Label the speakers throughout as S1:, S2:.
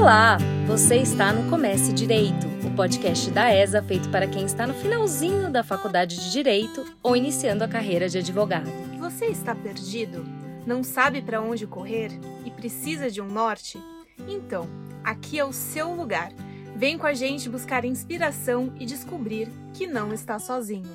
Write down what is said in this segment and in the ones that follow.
S1: Olá, você está no Comece Direito, o podcast da ESA feito para quem está no finalzinho da faculdade de Direito ou iniciando a carreira de advogado.
S2: Você está perdido? Não sabe para onde correr e precisa de um norte? Então, aqui é o seu lugar. Vem com a gente buscar inspiração e descobrir que não está sozinho.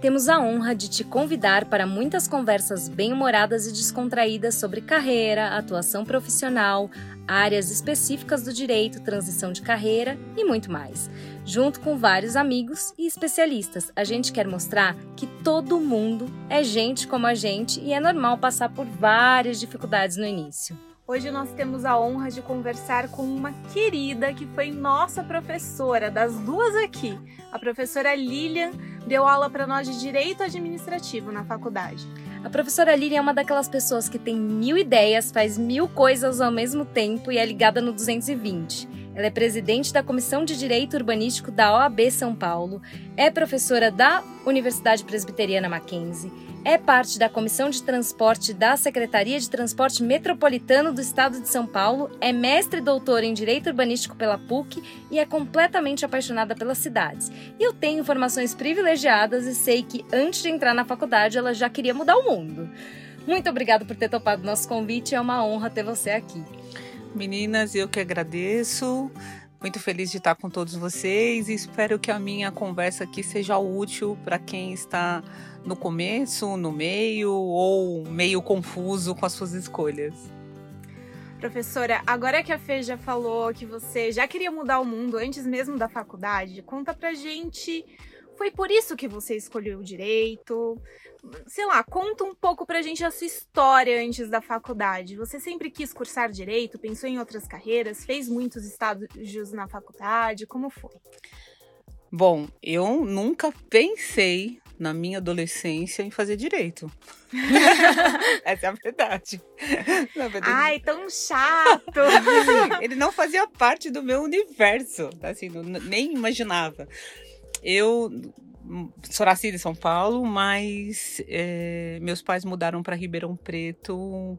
S1: Temos a honra de te convidar para muitas conversas bem-humoradas e descontraídas sobre carreira, atuação profissional, áreas específicas do direito, transição de carreira e muito mais. Junto com vários amigos e especialistas, a gente quer mostrar que todo mundo é gente como a gente e é normal passar por várias dificuldades no início.
S2: Hoje nós temos a honra de conversar com uma querida que foi nossa professora, das duas aqui. A professora Lilian deu aula para nós de Direito Administrativo na faculdade.
S1: A professora Lilian é uma daquelas pessoas que tem mil ideias, faz mil coisas ao mesmo tempo e é ligada no 220. Ela é presidente da Comissão de Direito Urbanístico da OAB São Paulo, é professora da Universidade Presbiteriana Mackenzie, é parte da Comissão de Transporte da Secretaria de Transporte Metropolitano do Estado de São Paulo, é mestre e em Direito Urbanístico pela PUC e é completamente apaixonada pelas cidades. E eu tenho informações privilegiadas e sei que antes de entrar na faculdade ela já queria mudar o mundo. Muito obrigada por ter topado nosso convite, é uma honra ter você aqui.
S3: Meninas, eu que agradeço. Muito feliz de estar com todos vocês e espero que a minha conversa aqui seja útil para quem está no começo, no meio ou meio confuso com as suas escolhas.
S2: Professora, agora que a Fê já falou que você já queria mudar o mundo antes mesmo da faculdade, conta pra gente. Foi por isso que você escolheu o direito? sei lá, conta um pouco pra gente a sua história antes da faculdade. Você sempre quis cursar direito, pensou em outras carreiras, fez muitos estágios na faculdade, como foi?
S3: Bom, eu nunca pensei na minha adolescência em fazer direito. Essa é a verdade.
S2: verdade. Ai, tão chato!
S3: Assim, ele não fazia parte do meu universo, assim, nem imaginava. Eu sou nascida em São Paulo, mas é, meus pais mudaram para Ribeirão Preto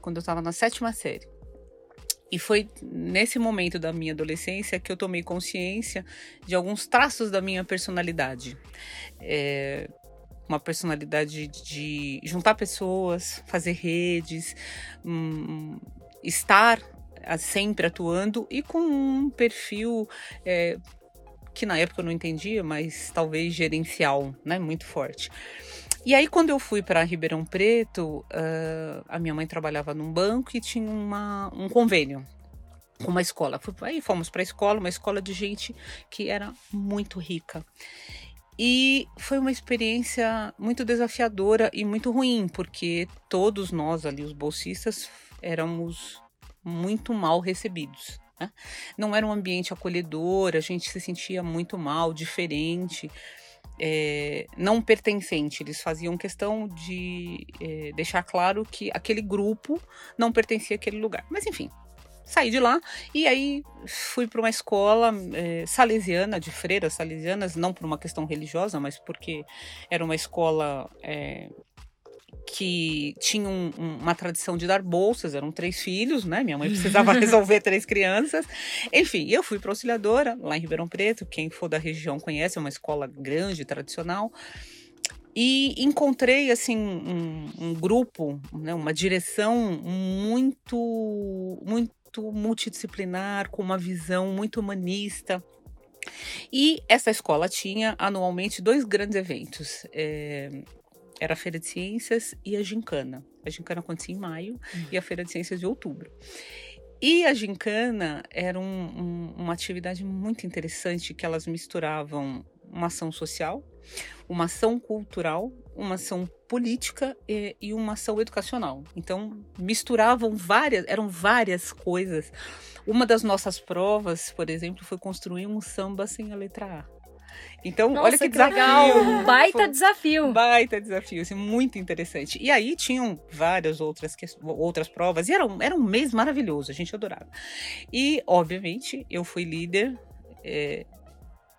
S3: quando eu estava na sétima série. E foi nesse momento da minha adolescência que eu tomei consciência de alguns traços da minha personalidade. É, uma personalidade de juntar pessoas, fazer redes, hum, estar sempre atuando e com um perfil é, que na época eu não entendia, mas talvez gerencial, né, muito forte. E aí, quando eu fui para Ribeirão Preto, uh, a minha mãe trabalhava num banco e tinha uma, um convênio com uma escola. Aí fomos para a escola, uma escola de gente que era muito rica. E foi uma experiência muito desafiadora e muito ruim, porque todos nós ali, os bolsistas, éramos muito mal recebidos. Né? Não era um ambiente acolhedor, a gente se sentia muito mal, diferente. É, não pertencente. Eles faziam questão de é, deixar claro que aquele grupo não pertencia àquele lugar. Mas enfim, saí de lá e aí fui para uma escola é, salesiana, de freiras salesianas, não por uma questão religiosa, mas porque era uma escola é, que tinha um, uma tradição de dar bolsas, eram três filhos, né? Minha mãe precisava resolver três crianças. Enfim, eu fui para auxiliadora lá em Ribeirão Preto, quem for da região conhece, é uma escola grande, tradicional. E encontrei assim um, um grupo, né, uma direção muito, muito multidisciplinar, com uma visão muito humanista. E essa escola tinha anualmente dois grandes eventos. É, era a Feira de Ciências e a Gincana. A Gincana acontecia em maio uhum. e a Feira de Ciências de outubro. E a gincana era um, um, uma atividade muito interessante que elas misturavam uma ação social, uma ação cultural, uma ação política e, e, uma ação educacional. Então misturavam várias, eram várias coisas. Uma das nossas provas, por exemplo, foi construir um samba sem a letra A. Então, Nossa, olha que, que desafio. Legal.
S1: Baita Foi desafio.
S3: Baita desafio, assim, muito interessante. E aí tinham várias outras, outras provas, e era um, era um mês maravilhoso, a gente adorava. E, obviamente, eu fui líder é,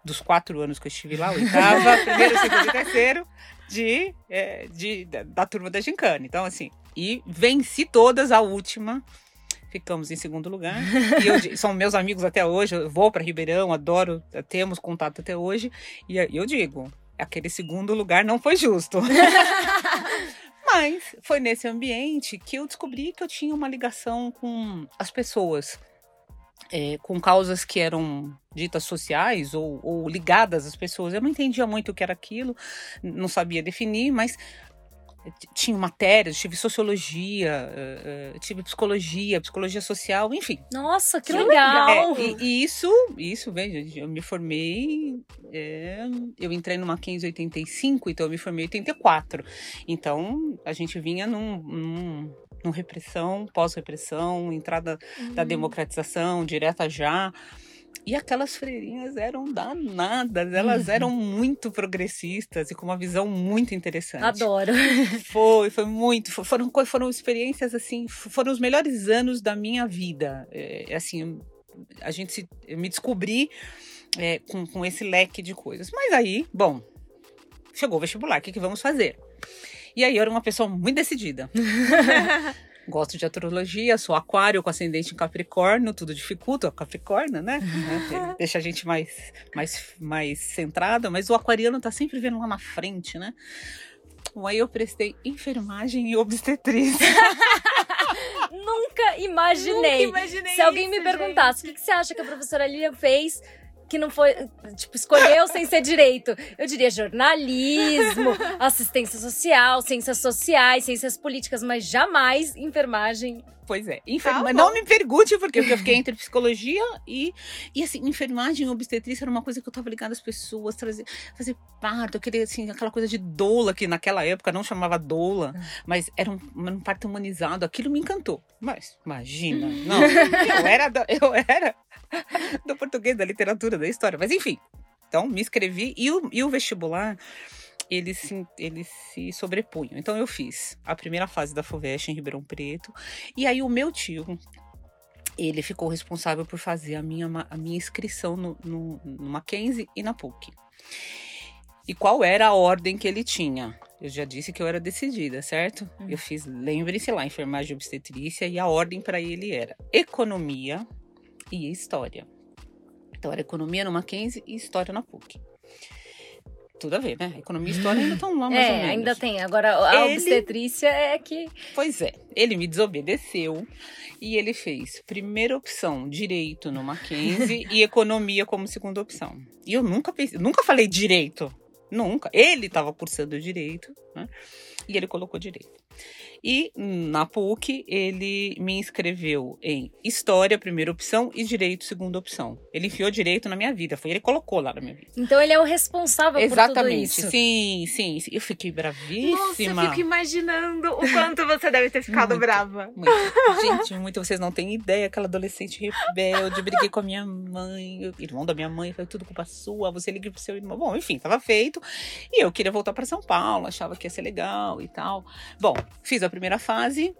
S3: dos quatro anos que eu estive lá, oitava, primeiro, segundo e terceiro, de, é, de, da, da turma da Gincana. Então, assim, e venci todas a última ficamos em segundo lugar. e eu, são meus amigos até hoje, eu vou para Ribeirão, adoro, temos contato até hoje. E eu digo, aquele segundo lugar não foi justo. Mas foi nesse ambiente que eu descobri que eu tinha uma ligação com as pessoas. É, com causas que eram ditas sociais ou, ou, ligadas às pessoas. Eu não entendia muito o que era aquilo, não sabia definir, mas tinha matérias, tive sociologia, uh, tive psicologia, psicologia social, enfim.
S1: Nossa, que legal!
S3: É, e, e, isso, isso, veja, eu me formei, é, eu entrei numa 1585, então eu me formei em 84. Então, a gente vinha num, num, repressão, pós-repressão, entrada uhum. da democratização, direta já. E aquelas freirinhas eram danadas, elas eram muito progressistas e com uma visão muito interessante.
S1: Adoro.
S3: Foi, foi muito. Foram, foram experiências assim, foram os melhores anos da minha vida. É, assim, a gente se, eu me descobri é, com, com esse leque de coisas. Mas aí, bom, chegou o vestibular, o que, que vamos fazer? E aí eu era uma pessoa muito decidida. Gosto de astrologia, sou aquário com ascendente em Capricórnio, tudo dificulta, Capricórnio, né? Deixa a gente mais, mais, mais centrada, mas o aquariano tá sempre vendo lá na frente, né? Bom, aí eu prestei enfermagem e obstetrícia.
S1: Nunca imaginei.
S2: Nunca imaginei
S1: Se alguém
S2: isso,
S1: me perguntasse o que, que você acha que a professora Lilian fez que não foi, tipo, escolheu sem ser direito. Eu diria jornalismo, assistência social, ciências sociais, ciências políticas, mas jamais enfermagem.
S3: Pois é. Enferma... Tá não me pergunte porque eu fiquei entre psicologia e. E assim, enfermagem e obstetrícia era uma coisa que eu tava ligada às pessoas, trazer, fazer parto, aquele, assim, aquela coisa de doula, que naquela época não chamava doula, mas era um, um parto humanizado. Aquilo me encantou. Mas, imagina, não. eu era. Eu era do português, da literatura, da história. Mas enfim. Então, me inscrevi e o, e o vestibular eles se, eles se sobrepunham. Então eu fiz a primeira fase da FUVEST em Ribeirão Preto. E aí o meu tio, ele ficou responsável por fazer a minha, a minha inscrição no, no, no Mackenzie e na PUC. E qual era a ordem que ele tinha? Eu já disse que eu era decidida, certo? Hum. Eu fiz, lembre-se lá, enfermagem e obstetrícia, e a ordem para ele era economia, e história. Então era economia no Mackenzie e história na PUC. Tudo a ver, né? Economia e história ainda estão lá mais
S1: é,
S3: ou menos.
S1: ainda tem. Agora a ele... obstetrícia é que.
S3: Pois é. Ele me desobedeceu e ele fez primeira opção direito no Mackenzie e economia como segunda opção. E eu nunca pensei, nunca falei direito. Nunca. Ele estava cursando direito, né? E ele colocou direito. E na PUC, ele me inscreveu em História, primeira opção, e Direito, segunda opção. Ele enfiou direito na minha vida, foi ele colocou lá na minha vida.
S1: Então ele é o responsável
S3: Exatamente.
S1: por tudo isso.
S3: Sim, sim, sim. Eu fiquei bravíssima.
S2: Nossa, eu fico imaginando o quanto você deve ter ficado
S3: muito,
S2: brava.
S3: Muito. Gente, muito. Vocês não têm ideia. Aquela adolescente rebelde. Briguei com a minha mãe, o irmão da minha mãe. Foi tudo culpa sua. Você liga pro seu irmão. Bom, enfim, tava feito. E eu queria voltar para São Paulo. Achava que ia ser legal e tal. Bom, fiz a primeira fase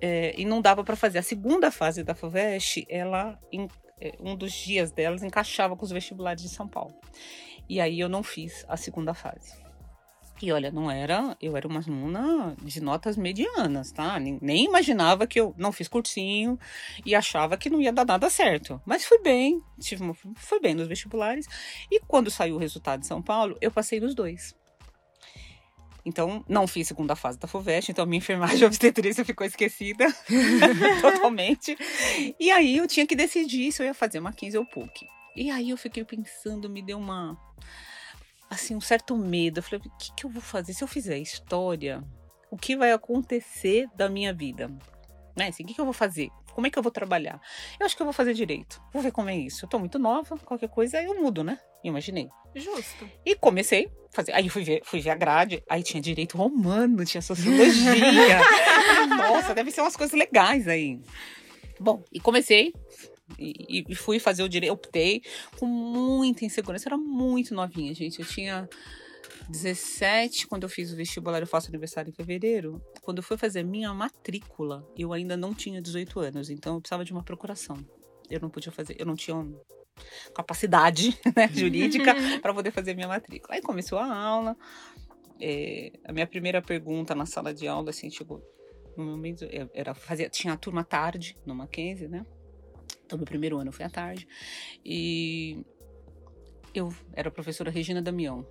S3: é, e não dava para fazer. A segunda fase da FUVEST, ela, em, é, um dos dias delas encaixava com os vestibulares de São Paulo. E aí eu não fiz a segunda fase. E olha, não era, eu era uma aluna de notas medianas, tá? Nem, nem, imaginava que eu não fiz cursinho e achava que não ia dar nada certo. Mas fui bem, tive uma, fui bem nos vestibulares. E quando saiu o resultado de São Paulo, eu passei nos dois. Então, não fiz segunda fase da FUVEST, então minha enfermagem obstetrícia ficou esquecida totalmente. E aí eu tinha que decidir se eu ia fazer uma 15 ou PUC. E aí eu fiquei pensando, me deu uma assim, um certo medo. Eu falei, o que, que eu vou fazer? Se eu fizer história, o que vai acontecer da minha vida? Né? Assim, o que, que eu vou fazer? Como é que eu vou trabalhar? Eu acho que eu vou fazer direito. Vou ver como é isso. Eu tô muito nova, qualquer coisa eu mudo, né? Imaginei.
S2: Justo.
S3: E comecei a fazer. Aí fui ver, fui ver a grade. Aí tinha direito romano, tinha sociologia. Nossa, deve ser umas coisas legais aí. Bom, e comecei. E, e fui fazer o direito. Optei com muita insegurança. Eu era muito novinha, gente. Eu tinha 17, quando eu fiz o vestibular, eu faço aniversário em fevereiro. Quando eu fui fazer minha matrícula, eu ainda não tinha 18 anos. Então eu precisava de uma procuração. Eu não podia fazer, eu não tinha capacidade né, jurídica para poder fazer minha matrícula. Aí começou a aula. É, a minha primeira pergunta na sala de aula assim, chegou: no momento, eu era, fazia, tinha a turma tarde no Mackenzie, né? Então, meu primeiro ano foi à tarde. E eu era a professora Regina Damião.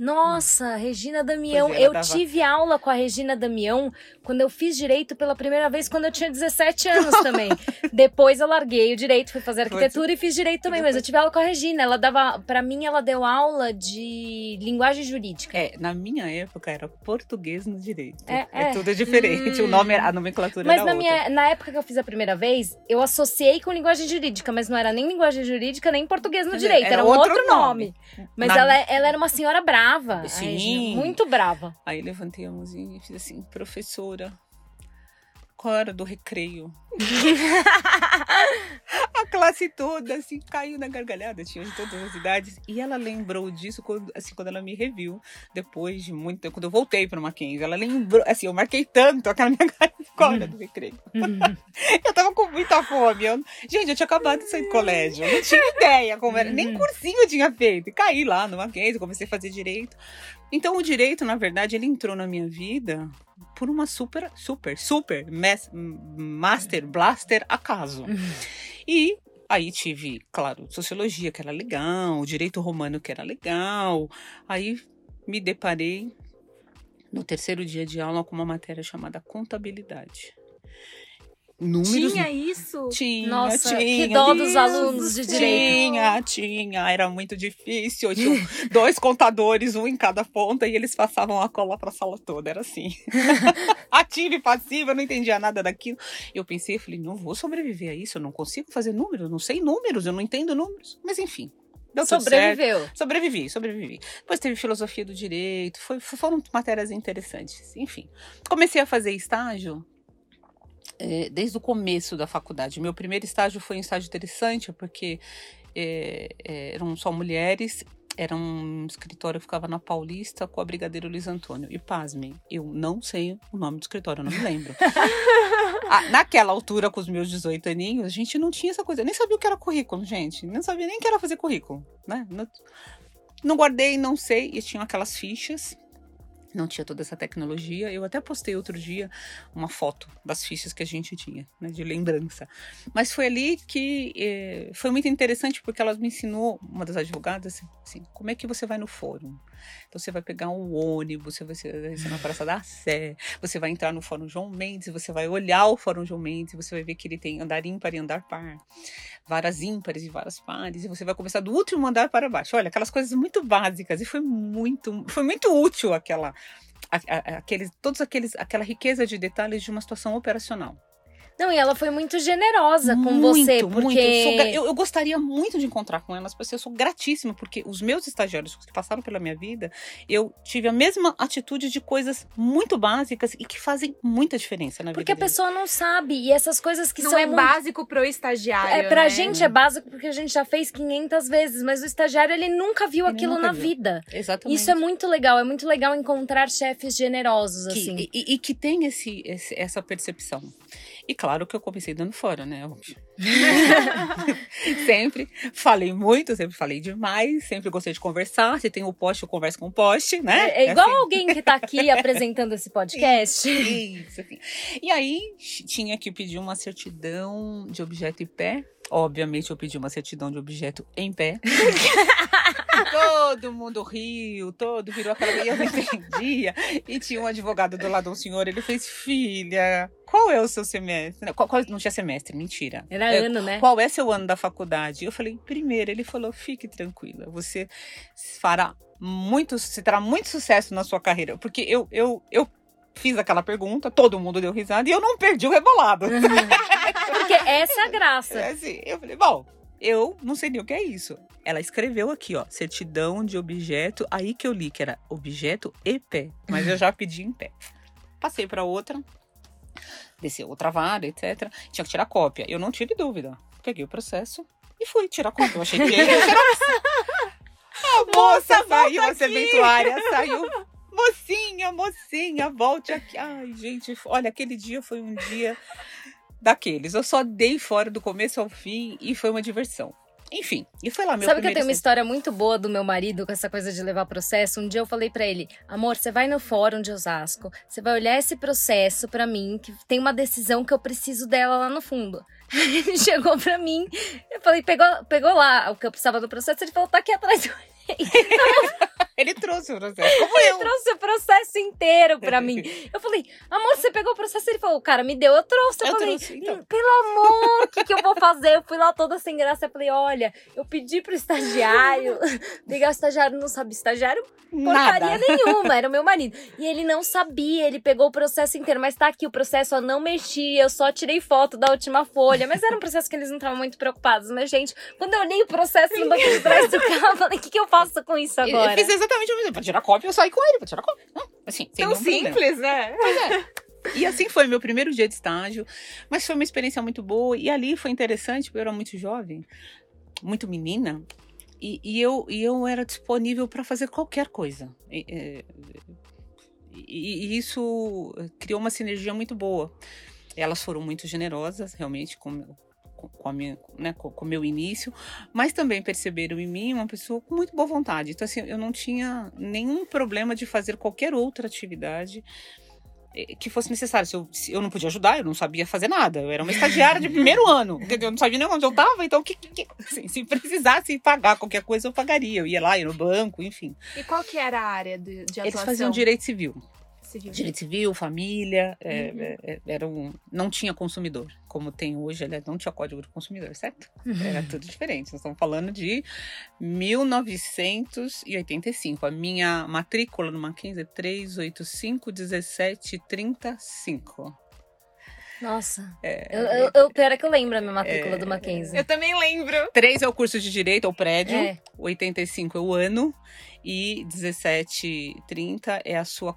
S1: Nossa, Regina Damião.
S3: É,
S1: eu tive aula com a Regina Damião quando eu fiz direito pela primeira vez, quando eu tinha 17 anos também. Depois eu larguei o direito, fui fazer arquitetura e fiz direito também, mas eu tive aula com a Regina. Ela dava, para mim, ela deu aula de linguagem jurídica.
S3: É, na minha época era português no direito.
S1: É,
S3: É,
S1: é.
S3: tudo diferente.
S2: Hum.
S3: O nome, era- a nomenclatura
S1: Mas
S3: era
S1: na,
S3: outra.
S1: minha, na época que eu fiz a primeira vez, eu associei com linguagem jurídica, mas não era nem linguagem jurídica, nem português no direito, era,
S3: era
S1: um
S3: outro
S1: outro nome.
S3: nome.
S1: Mas
S3: Na-
S1: ela, ela era uma senhora brava. A
S3: Sim.
S1: Muito brava.
S3: Aí levantei a mãozinha e fiz assim, professora, qual era do recreio? a classe toda, assim, caiu na gargalhada, tinha de todas as idades. E ela lembrou disso quando, assim, quando ela me reviu, depois de muito tempo, quando eu voltei para Mackenzie. Ela lembrou, assim, eu marquei tanto aquela minha cara era do recreio. Eu tava com muita fome. eu- gente, eu tinha acabado de sair do colégio. Eu não tinha ideia como era. Nem cursinho eu tinha feito. E caí lá no Mackenzie, comecei a fazer direito. Então, o direito, na verdade, ele entrou na minha vida por uma super, super, super mas- master, blaster acaso. E aí tive, claro, sociologia, que era legal, direito romano, que era legal. Aí me deparei no terceiro dia de aula com uma matéria chamada contabilidade. Números
S2: Tinha isso?
S3: tinha,
S1: Nossa,
S3: tinha.
S1: que dó dos alunos de direito.
S3: Tinha, tinha. Era muito difícil. Tinha dois contadores, um em cada ponta, e eles passavam a cola pra sala toda. Era assim. Ativa e passiva, eu não entendia nada daquilo. Eu pensei, eu falei, não vou sobreviver a isso, eu não consigo fazer números, eu não sei números, eu não entendo números. Mas enfim. Deu.
S1: Sobreviveu.
S3: Sobrevivi, sobrevivi. Depois teve filosofia do direito, foi, foram matérias interessantes. Enfim, comecei a fazer estágio eh, desde o começo da faculdade. Meu primeiro estágio foi um estágio interessante, porque eh, eram só mulheres. Era um escritório que ficava na Paulista com a Brigadeiro Luiz Antônio. E pasmem, eu não sei o nome do escritório, eu não me lembro. Ah, naquela altura, com os meus 18 aninhos, a gente não tinha essa coisa. Eu nem sabia o que era currículo, gente. Não sabia nem o que era fazer currículo, né? Não, não guardei, não sei. E tinham aquelas fichas. Não tinha toda essa tecnologia. Eu até postei outro dia uma foto das fichas que a gente tinha, né, de lembrança. Mas foi ali que eh, foi muito interessante porque elas me ensinou, uma das advogadas, assim, como é que você vai no fórum. Então você vai pegar um ônibus, você vai ser na Praça da Sé, você vai entrar no Fórum João Mendes, você vai olhar o Fórum João Mendes, você vai ver que ele tem andar ímpar e andar par, varas ímpares e varas pares, e você vai começar do último andar para baixo. Olha, aquelas coisas muito básicas, e foi muito, foi muito útil aquela, aqueles, todos aqueles, aquela riqueza de detalhes de uma situação operacional.
S1: Não, e ela foi muito generosa com
S3: Muito,
S1: você,
S3: muito.
S1: porque
S3: Eu, sou gra- eu- eu gostaria muito de encontrar com elas, porque eu sou gratíssima, porque os meus estagiários que passaram pela minha vida, eu tive a mesma atitude de coisas muito básicas e que fazem muita diferença na
S1: porque a
S3: vida deles.
S1: pessoa não sabe e essas coisas que
S2: não
S1: são
S2: é
S1: muito-
S2: básico pro estagiário.
S1: É, pra
S2: né?
S1: gente é básico porque a gente já fez 500 vezes, mas o estagiário ele nunca viu
S3: Ele
S1: aquilo
S3: nunca
S1: na
S3: viu.
S1: vida.
S3: Exatamente.
S1: Isso é muito legal, é muito legal encontrar chefes generosos
S3: que,
S1: assim.
S3: e, e- e que tem esse, esse- essa percepção. E claro que eu comecei dando fora, né? Óbvio. sempre falei muito, sempre falei demais, sempre gostei de conversar. Se tem o poste, eu converso com o poste, né?
S1: É, é igual
S3: assim.
S1: alguém que tá aqui apresentando esse podcast.
S3: Isso, assim. E aí tinha que pedir uma certidão de objeto em pé. Obviamente eu pedi uma certidão de objeto em pé. Todo mundo riu, todo virou aquela. E eu não entendia. E tinha um advogado do lado, um senhor, ele fez, filha, qual é o seu semestre? Não, qual- qual- não tinha semestre, mentira.
S1: Era
S3: É,
S1: ano, né?
S3: Qual é seu ano da faculdade? Eu falei, primeiro, ele falou, fique tranquila, você fará muito, você terá muito sucesso na sua carreira. Porque eu, eu, eu fiz aquela pergunta, todo mundo deu risada e eu não perdi o rebolado.
S1: Porque essa é a graça.
S3: É assim, eu falei, bom, eu não sei nem o que é isso. Ela escreveu aqui, ó, certidão de objeto, aí que eu li que era objeto e pé, mas eu já pedi em pé. Passei para outra, desceu outra vara, etc. Tinha que tirar cópia. Eu não tive dúvida. Peguei o processo e fui tirar cópia. Eu achei que ia tirar. A moça saiu, a serventuária saiu. Mocinha, mocinha, volte aqui. Ai, gente, olha, aquele dia foi um dia daqueles. Eu só dei fora do começo ao fim e foi uma diversão. Enfim, e foi lá meu
S1: Sabe que eu tenho uma história muito boa do meu marido com essa coisa de levar processo? Um dia eu falei pra ele: amor, você vai no fórum de Osasco, você vai olhar esse processo pra mim, que tem uma decisão que eu preciso dela lá no fundo. Ele chegou pra mim, eu falei: pegou, pegou lá o que eu precisava do processo, ele falou: tá aqui atrás.
S3: Ele trouxe o processo. Como eu.
S1: trouxe o processo inteiro pra mim. Eu falei, amor, você pegou o processo? Ele falou, cara, me deu, eu trouxe. Eu,
S3: Eu
S1: falei,
S3: trouxe, então.
S1: "Hum, pelo amor, o que, que eu vou fazer? Eu fui lá toda sem graça. Eu falei, olha, eu pedi pro estagiário. Ligar o estagiário não sabe. Estagiário, porcaria
S3: Nada.
S1: nenhuma, era o meu marido. E ele não sabia, ele pegou o processo inteiro. Mas tá aqui, o processo eu não mexi, eu só tirei foto da última folha. Mas era um processo que eles não estavam muito preocupados. Mas, gente, quando eu olhei o processo no banco de trás do carro, eu falei, o que, que eu faço com isso agora?
S3: Eu fiz exatamente o mesmo. Pra tirar cópia, eu saí com ele. Pra tirar cópia. Não, assim,
S2: Tão
S3: nenhum problema.
S2: simples, né?
S3: E assim foi meu primeiro dia de estágio. Mas foi uma experiência muito boa. E ali foi interessante, porque eu era muito jovem, muito menina. E, e eu, e eu era disponível para fazer qualquer coisa. E, é, e- e isso criou uma sinergia muito boa. Elas foram muito generosas, realmente, com, com, a minha, né, com o meu início, mas também perceberam em mim uma pessoa com muito boa vontade. Então, assim, eu não tinha nenhum problema de fazer qualquer outra atividade eh, que fosse necessário. Se eu, se eu não podia ajudar, eu não sabia fazer nada. Eu era uma estagiária de primeiro ano? Eu não sabia nem onde eu estava, então que, que- que- assim, se precisasse pagar qualquer coisa, eu pagaria. Eu ia lá, ia no banco, enfim.
S2: E qual que era a área de, de atuação?
S3: Eles faziam direito civil.
S2: Civil?
S3: Direito civil, família, é,
S2: Uhum.
S3: é, é, era um, não tinha consumidor, como tem hoje, aliás, não tinha código de consumidor, certo? Era tudo diferente. Nós estamos falando de 1985. A minha matrícula no Mackenzie é 385 17 35.
S1: Nossa.
S3: É,
S1: Eu, eu, eu, pior é que eu lembro a minha matrícula
S3: É,
S1: do Mackenzie.
S2: Eu também lembro.
S3: 3 é o curso de direito, é o prédio.
S1: É.
S3: 85 é o ano. E 17 30 é a sua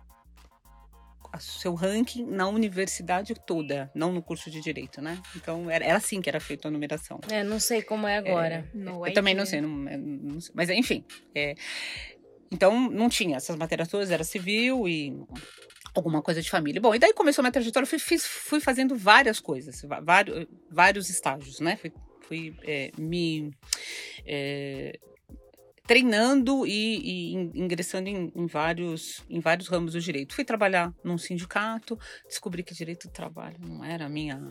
S3: seu ranking na universidade toda, não no curso de direito, né? Então era, era assim que era feita a numeração.
S1: É, não sei como é agora.
S2: No
S3: Eu também não
S2: IT.
S3: sei, não, é, não sei. mas enfim. é, então não tinha essas matérias todas, era civil e alguma coisa de família. Bom, e daí começou a minha trajetória, fui, fiz- fui fazendo várias coisas, vários, vários estágios, né? Fui, fui, é, me é, treinando e, e in- ingressando em, em vários, em vários ramos do direito. Fui trabalhar num sindicato, descobri que direito do trabalho não era a minha,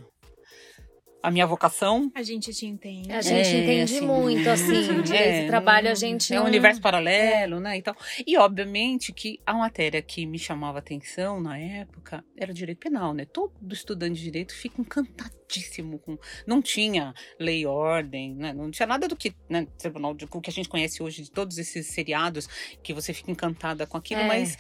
S3: a minha vocação.
S2: A gente te entende.
S1: A gente
S3: É,
S1: entende
S3: assim,
S1: muito, assim, direito
S3: é,
S1: e trabalho, a gente
S3: É
S1: não...
S3: um universo paralelo, né? E, tal. e obviamente que a matéria que me chamava atenção na época era direito penal, né? Todo estudante de direito fica encantadíssimo com. Não tinha lei e ordem, né? Não tinha nada do que, né? Tribunal de- o que a gente conhece hoje de todos esses seriados que você fica encantada com aquilo,
S1: É.
S3: mas.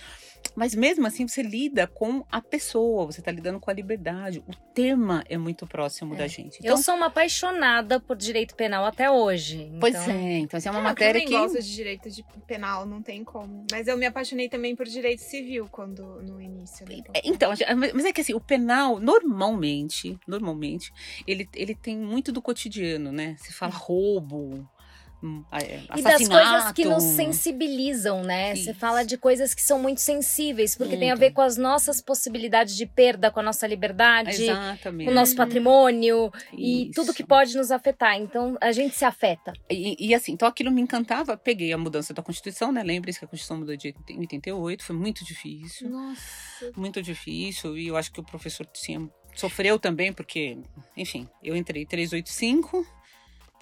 S3: Mas mesmo assim, você lida com a pessoa, você está lidando com a liberdade. O tema é muito próximo da gente.
S1: Eu sou uma apaixonada por direito penal até hoje.
S3: Pois
S1: então-
S3: é, então assim, é uma
S2: Ah,
S3: matéria
S2: eu
S3: que.
S2: também gosto de direito de penal, não tem como. Mas eu me apaixonei também por direito civil quando no início. Né?
S3: É, Então, mas é que assim, o penal, normalmente, normalmente, ele, ele tem muito do cotidiano, né? Se fala roubo, é,
S1: E das coisas que nos sensibilizam, né? Você
S3: Isso.
S1: fala de coisas que são muito sensíveis, porque tem a ver
S3: Muito.
S1: com as nossas possibilidades de perda, com a nossa liberdade,
S3: Exatamente.
S1: com o nosso patrimônio e
S3: Isso.
S1: tudo que pode nos afetar. Então, a gente se afeta.
S3: E, e, assim, então aquilo me encantava. Peguei a mudança da Constituição, né? Lembre-se que a Constituição mudou de 88, foi muito difícil.
S2: Nossa.
S3: Muito difícil. E eu acho que o professor tinha, sofreu também, porque, enfim, eu entrei 385.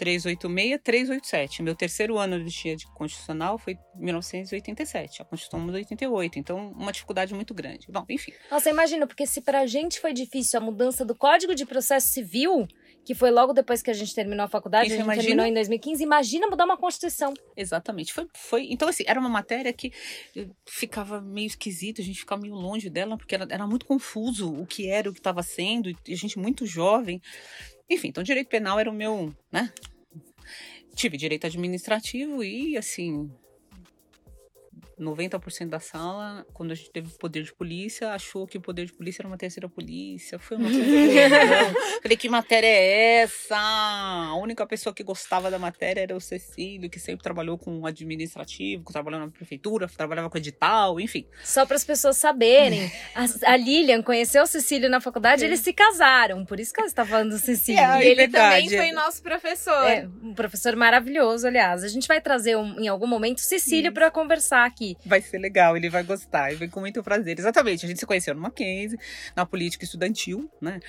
S3: 386, 387. Meu terceiro ano de dia de constitucional foi 1987. A Constituição mudou em 88. Então, uma dificuldade muito grande. Bom, enfim.
S1: Nossa, imagina, porque se pra gente foi difícil a mudança do Código de Processo Civil, que foi logo depois que a gente terminou a faculdade,
S3: Isso,
S1: a gente
S3: imagina-
S1: terminou em 2015, imagina mudar uma Constituição.
S3: Exatamente. Foi, foi, então, assim, era uma matéria que ficava meio esquisito, a gente ficava meio longe dela, porque era, era muito confuso o que era, o que estava sendo, e a gente muito jovem. Enfim, então, direito penal era o meu, né? Tive direito administrativo e, assim, 90% da sala, quando a gente teve poder de polícia, achou que o poder de polícia era uma terceira polícia. Foi uma. Falei, que matéria é essa? A única pessoa que gostava da matéria era o Cecílio, que sempre trabalhou com administrativo, que trabalhou na prefeitura, trabalhava com edital, enfim.
S1: Só para as pessoas saberem, a, a, Lilian conheceu o Cecílio na faculdade, Sim. eles se casaram, por isso que ela está falando do Cecílio.
S2: É, e ele verdade. também foi nosso professor.
S1: É, um professor maravilhoso, aliás. A gente vai trazer um, em algum momento Cecílio para conversar aqui.
S3: Vai ser legal, ele vai gostar, e vem com muito prazer. Exatamente, a gente se conheceu no Mackenzie, na política estudantil, né?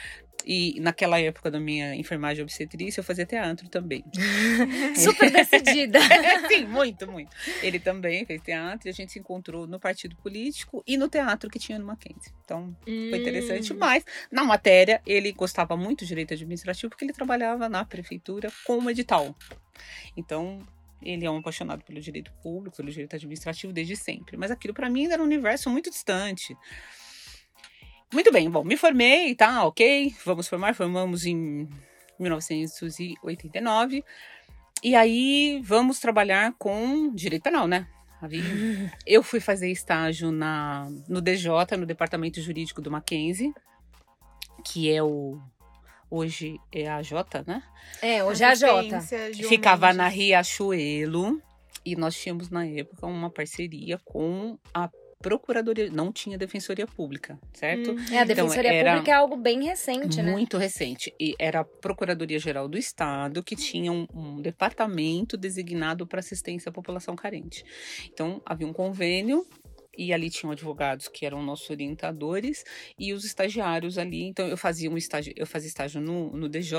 S3: E naquela época da minha enfermagem obstetrícia, eu fazia teatro também.
S1: Super decidida.
S3: Sim, muito, muito. Ele também fez teatro e a gente se encontrou no partido político e no teatro que tinha no Mackenzie. Então, foi interessante. Hum. Mas, na matéria, ele gostava muito de direito administrativo porque ele trabalhava na prefeitura como edital. Então, ele é um apaixonado pelo direito público, pelo direito administrativo desde sempre. Mas aquilo para mim era um universo muito distante. Muito bem, bom, me formei, tá, ok. Vamos formar, formamos em 1989. E aí vamos trabalhar com direito penal, né? Eu fui fazer estágio na, no DJ, no Departamento Jurídico do Mackenzie, que é o hoje é a J, né?
S1: É, hoje é a J.
S3: Ficava na Riachuelo e nós tínhamos na época uma parceria com a Procuradoria, não tinha Defensoria Pública, certo? Hum.
S1: É, a então, Defensoria então, Pública é algo bem recente,
S3: né? Muito recente. E era a Procuradoria Geral do Estado que tinha um, um departamento designado para assistência à população carente. Então, havia um convênio e ali tinham advogados que eram nossos orientadores e os estagiários ali. Então eu fazia um estágio, eu fazia estágio no, no DJ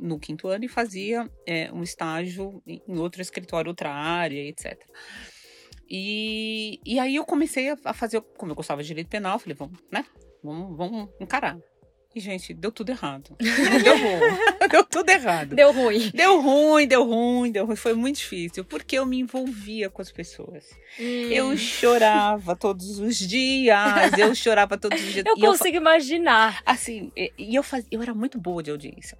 S3: no quinto ano e fazia é, um estágio em outro escritório, outra área, etc. E, e aí eu comecei a fazer, como eu gostava de direito penal, falei, vamos, né? Vamos, vamos encarar. E, gente, deu tudo errado. deu ruim. deu tudo errado.
S1: Deu ruim.
S3: Deu ruim, deu ruim, deu ruim. Foi muito difícil, porque eu me envolvia com as pessoas. Hum. Eu chorava todos os dias. Eu chorava todos os dias.
S1: eu e consigo eu, imaginar.
S3: Assim, e eu, faz, eu era muito boa de audiência.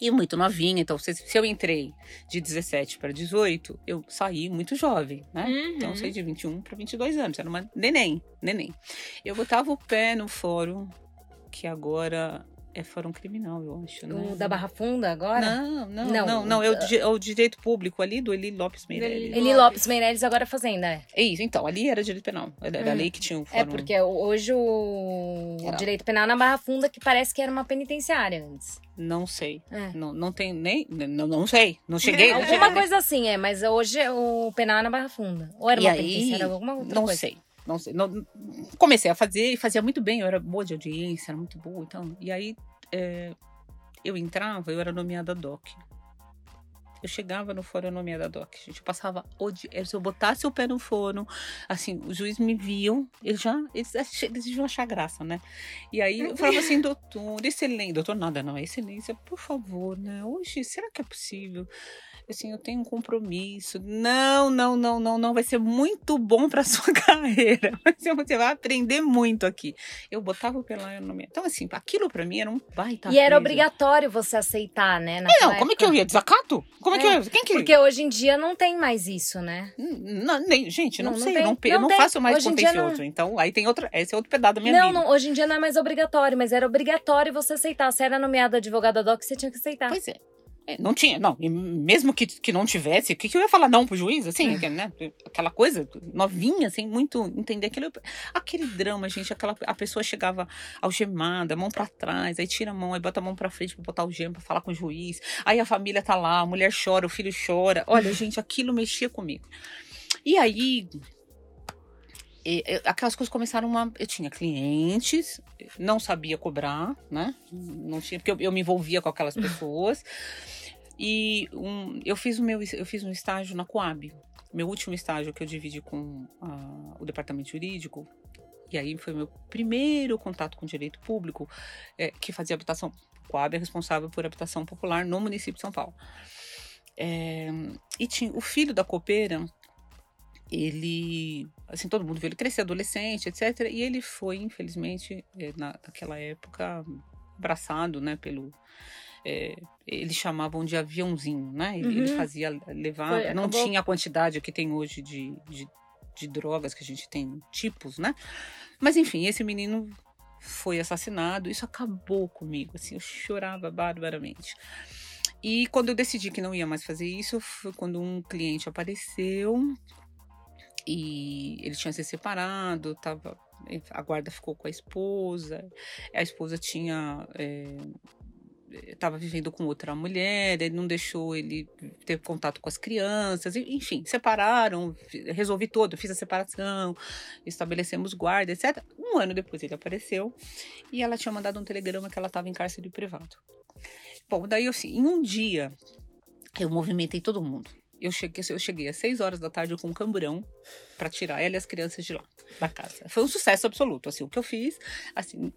S3: E muito novinha, então se, se eu entrei de 17 para 18, eu saí muito jovem, né? Uhum. Então eu saí de 21 para 22 anos, era uma neném, neném. Eu botava o pé no fórum que agora é fórum criminal, eu acho, né?
S1: O da Barra Funda agora?
S3: Não, não, não. não, não é, o, é, o, direito público ali do Eli Lopes Meirelles.
S1: Eli Lopes Meirelles agora fazenda, é.
S3: É isso, então, ali era direito penal. Era hum. a lei que tinha o é, fórum.
S1: É, porque hoje o, o direito penal na Barra Funda que parece que era uma penitenciária antes.
S3: Não sei. É. Não, não tem nem. Não, não sei. Não cheguei.
S1: Alguma coisa assim, é, mas hoje o penal é na Barra Funda. Ou era e uma aí, penitenciária, alguma outra
S3: não
S1: coisa.
S3: Sei. Não sei. Não, comecei a fazer e fazia muito bem. Eu era boa de audiência, era muito boa. Então, e aí é, eu entrava, eu era nomeada DOC. Eu chegava no fórum nomeada DOC. Gente, eu passava o dia. Se eu botasse o pé no forno, assim, os juízes me viam, eles já. Eles, eles iam achar graça, né? E aí eu falava assim, doutor, excelente. Doutor, nada, não, é excelência, por favor, né? Hoje, será que é possível? Assim, eu tenho um compromisso. Não, não, não, não, não. Vai ser muito bom para sua carreira. Você vai aprender muito aqui. Eu botava o pelaio no meu. Então, assim, aquilo para mim era um baita.
S1: E era obrigatório você aceitar, né?
S3: É, não, como é que eu ia? Desacato? Como é, é que eu ia? Quem que
S1: Porque hoje em dia não tem mais isso, né?
S3: Não, nem, gente, não, não sei. Não, não, eu não faço mais hoje contencioso. Não... Então, aí tem outra. Esse é outro pedaço da minha
S1: não,
S3: vida.
S1: Não, hoje em dia não é mais obrigatório, mas era obrigatório você aceitar. Se era nomeada advogada doc, você tinha que aceitar.
S3: Pois é. É, não tinha, não. E mesmo que, que não tivesse, o que, que eu ia falar não pro juiz? Assim, é. né? Aquela coisa novinha, sem assim, muito entender aquilo. Aquele drama, gente. Aquela, a pessoa chegava algemada, mão para trás, aí tira a mão, aí bota a mão pra frente pra botar o gema, pra falar com o juiz. Aí a família tá lá, a mulher chora, o filho chora. Olha, gente, aquilo mexia comigo. E aí, aquelas coisas começaram a. Eu tinha clientes, não sabia cobrar, né? Não tinha, porque eu, eu me envolvia com aquelas pessoas. E um, eu fiz o meu eu fiz um estágio na Coab. Meu último estágio que eu dividi com o departamento jurídico. E aí foi meu primeiro contato com direito público, é, que fazia habitação. Coab é responsável por habitação popular no município de São Paulo. É, e tinha o filho da copeira, ele, assim, todo mundo viu ele crescer adolescente, etc. E ele foi, infelizmente, é, naquela época, abraçado, né, pelo é, eles chamavam de aviãozinho, né? Ele, uhum. ele fazia levar, Foi, não tinha a quantidade que tem hoje de, de de drogas que a gente tem tipos, né? Mas enfim, esse menino foi assassinado, isso acabou comigo, assim, eu chorava barbaramente. E quando eu decidi que não ia mais fazer isso, foi quando um cliente apareceu e ele tinha se separado, tava, a guarda ficou com a esposa, a esposa tinha estava vivendo com outra mulher, ele não deixou ele ter contato com as crianças, enfim, separaram, resolvi todo, fiz a separação, estabelecemos guarda, etc. Um ano depois ele apareceu e ela tinha mandado um telegrama que ela estava em cárcere privado. Bom, daí assim, em um dia eu movimentei todo mundo. Eu cheguei, eu cheguei às seis horas da tarde com um camburão para tirar ela e as crianças de lá, da casa. Foi um sucesso absoluto, assim, o que eu fiz, assim,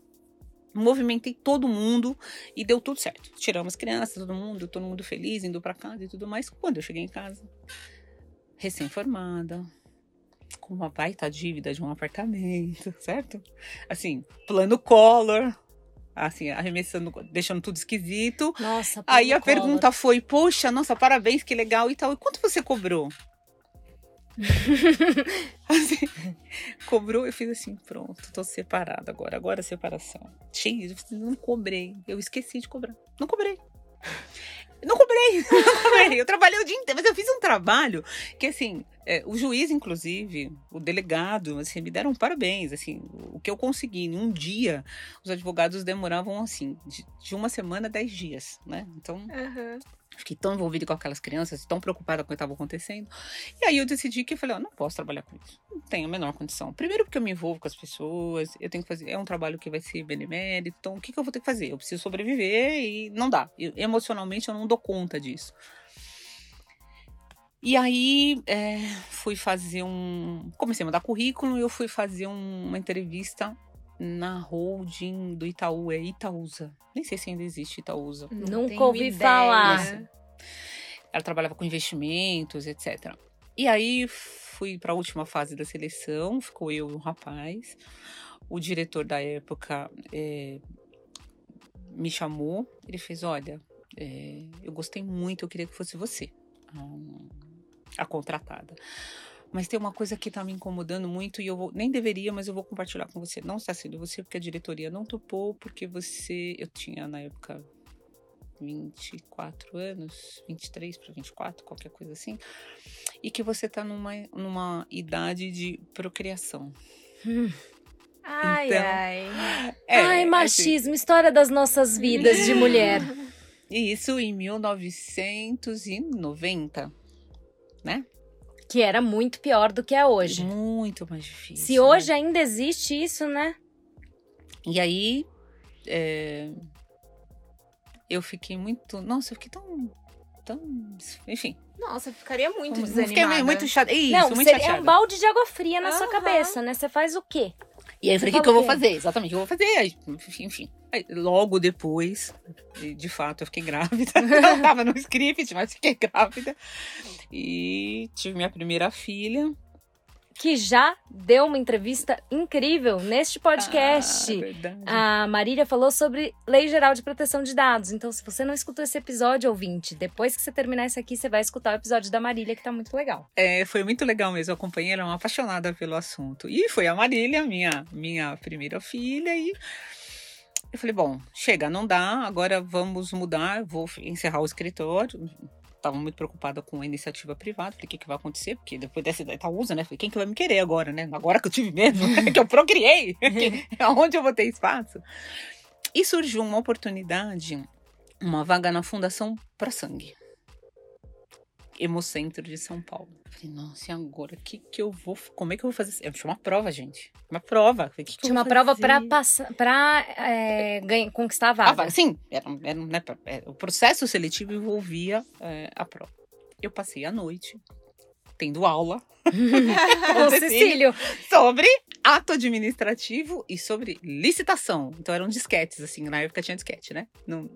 S3: movimentei todo mundo e deu tudo certo. Tiramos crianças, todo mundo, todo mundo feliz, indo para casa e tudo mais. Quando eu cheguei em casa, recém-formada, com uma baita dívida de um apartamento, certo? Assim, plano color, assim, arremessando, deixando tudo esquisito.
S1: Nossa,
S3: Aí a color. pergunta foi: Poxa, nossa, parabéns, que legal e tal. E quanto você cobrou? assim, cobrou, eu fiz assim, pronto, tô separada agora, agora a separação. Cheio, não cobrei, eu esqueci de cobrar, não cobrei. Não cobrei, não cobrei. Eu trabalhei o dia inteiro, mas eu fiz um trabalho que, assim, é, o juiz, inclusive, o delegado, assim, me deram parabéns, assim, o que eu consegui em um dia, os advogados demoravam, assim, de, de uma semana a dez dias, né? Então, uhum. Fiquei tão envolvida com aquelas crianças, tão preocupada com o que estava acontecendo. E aí eu decidi que eu falei, oh, não posso trabalhar com isso. Não tenho a menor condição. Primeiro porque eu me envolvo com as pessoas, eu tenho que fazer, é um trabalho que vai ser benemérito, então o que, que eu vou ter que fazer? Eu preciso sobreviver e não dá. Eu, emocionalmente eu não dou conta disso. E aí é, fui fazer um. Comecei a mandar currículo e eu fui fazer um, uma entrevista na holding do Itaú, é Itaúsa. Nem sei se ainda existe Itaúsa.
S1: Nunca ouvi ideia. falar.
S3: Ela trabalhava com investimentos, etc. E aí fui para a última fase da seleção, ficou eu e um rapaz. O diretor da época é, me chamou, ele fez: Olha, é, eu gostei muito, eu queria que fosse você a, a contratada. Mas tem uma coisa que tá me incomodando muito e eu vou, nem deveria, mas eu vou compartilhar com você. Não está sendo você, porque a diretoria não topou, porque você. Eu tinha na época 24 anos, 23 para 24, qualquer coisa assim, e que você tá numa, numa idade de procriação.
S2: Hum. Ai, então, ai.
S1: É, ai, assim machismo, assim, história das nossas vidas de mulher.
S3: Isso em 1990, né?
S1: Que era muito pior do que é hoje.
S3: Muito mais difícil.
S1: Se hoje né? ainda existe isso, né?
S3: E aí. É... Eu fiquei muito. Nossa, eu fiquei tão. tão. Enfim.
S2: Nossa, eu ficaria muito Como, desanimada.
S3: Fiquei muito chateada. Isso,
S1: Não,
S3: muito
S1: seria chateada. um balde de água fria na uhum. sua cabeça, né? Você faz o quê?
S3: E aí eu falei, o que, que eu vou fazer? Exatamente, o que eu vou fazer? Aí, enfim. Aí, logo depois, de fato, eu fiquei grávida. Não estava no script, mas fiquei grávida. E tive minha primeira filha.
S1: Que já deu uma entrevista incrível neste podcast.
S3: Ah,
S1: a Marília falou sobre Lei Geral de Proteção de Dados. Então, se você não escutou esse episódio, ouvinte, depois que você terminar esse aqui, você vai escutar o episódio da Marília, que tá muito legal.
S3: É, foi muito legal mesmo. Eu acompanhei, ela é uma apaixonada pelo assunto. E foi a Marília, minha, minha primeira filha, e eu falei, bom, chega, não dá, agora vamos mudar, vou encerrar o escritório. Estava muito preocupada com a iniciativa privada, falei, o que, que vai acontecer? Porque depois dessa Itaúsa, né? Falei, quem que vai me querer agora, né? Agora que eu tive mesmo, que eu procriei, aonde eu vou ter espaço? E surgiu uma oportunidade, uma vaga na Fundação para Sangue. Hemocentro de São Paulo. Falei, nossa, e agora? O que, que eu vou. Como é que eu vou fazer? Eu tinha uma prova, gente. Uma prova. Que que
S1: tinha uma prova para passar. Pra é, ganhar, conquistar a vaga.
S3: Ah, sim, era, era, né, o processo seletivo envolvia é, a prova. Eu passei a noite tendo aula.
S1: com Cecílio.
S3: Sobre ato administrativo e sobre licitação. Então eram disquetes, assim, na época tinha disquete, né? Não,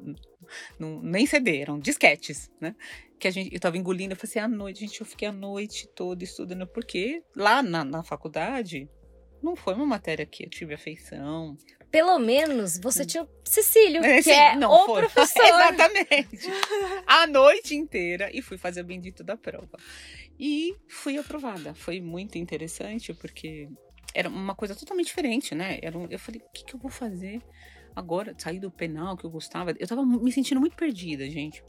S3: não, nem CD, eram disquetes, né? Que a gente, eu tava engolindo, eu falei assim, à noite, gente, eu fiquei a noite toda estudando, porque lá na, na faculdade não foi uma matéria que eu tive afeição.
S1: Pelo menos você tinha o Cecílio,
S3: É,
S1: que
S3: sim,
S1: é
S3: não
S1: o
S3: foi.
S1: professor.
S3: Exatamente. A noite inteira e fui fazer o bendito da prova. E fui aprovada. Foi muito interessante porque era uma coisa totalmente diferente, né? Era um- eu falei, o que, que eu vou fazer agora? Sair do penal que eu gostava. Eu tava me sentindo muito perdida, gente.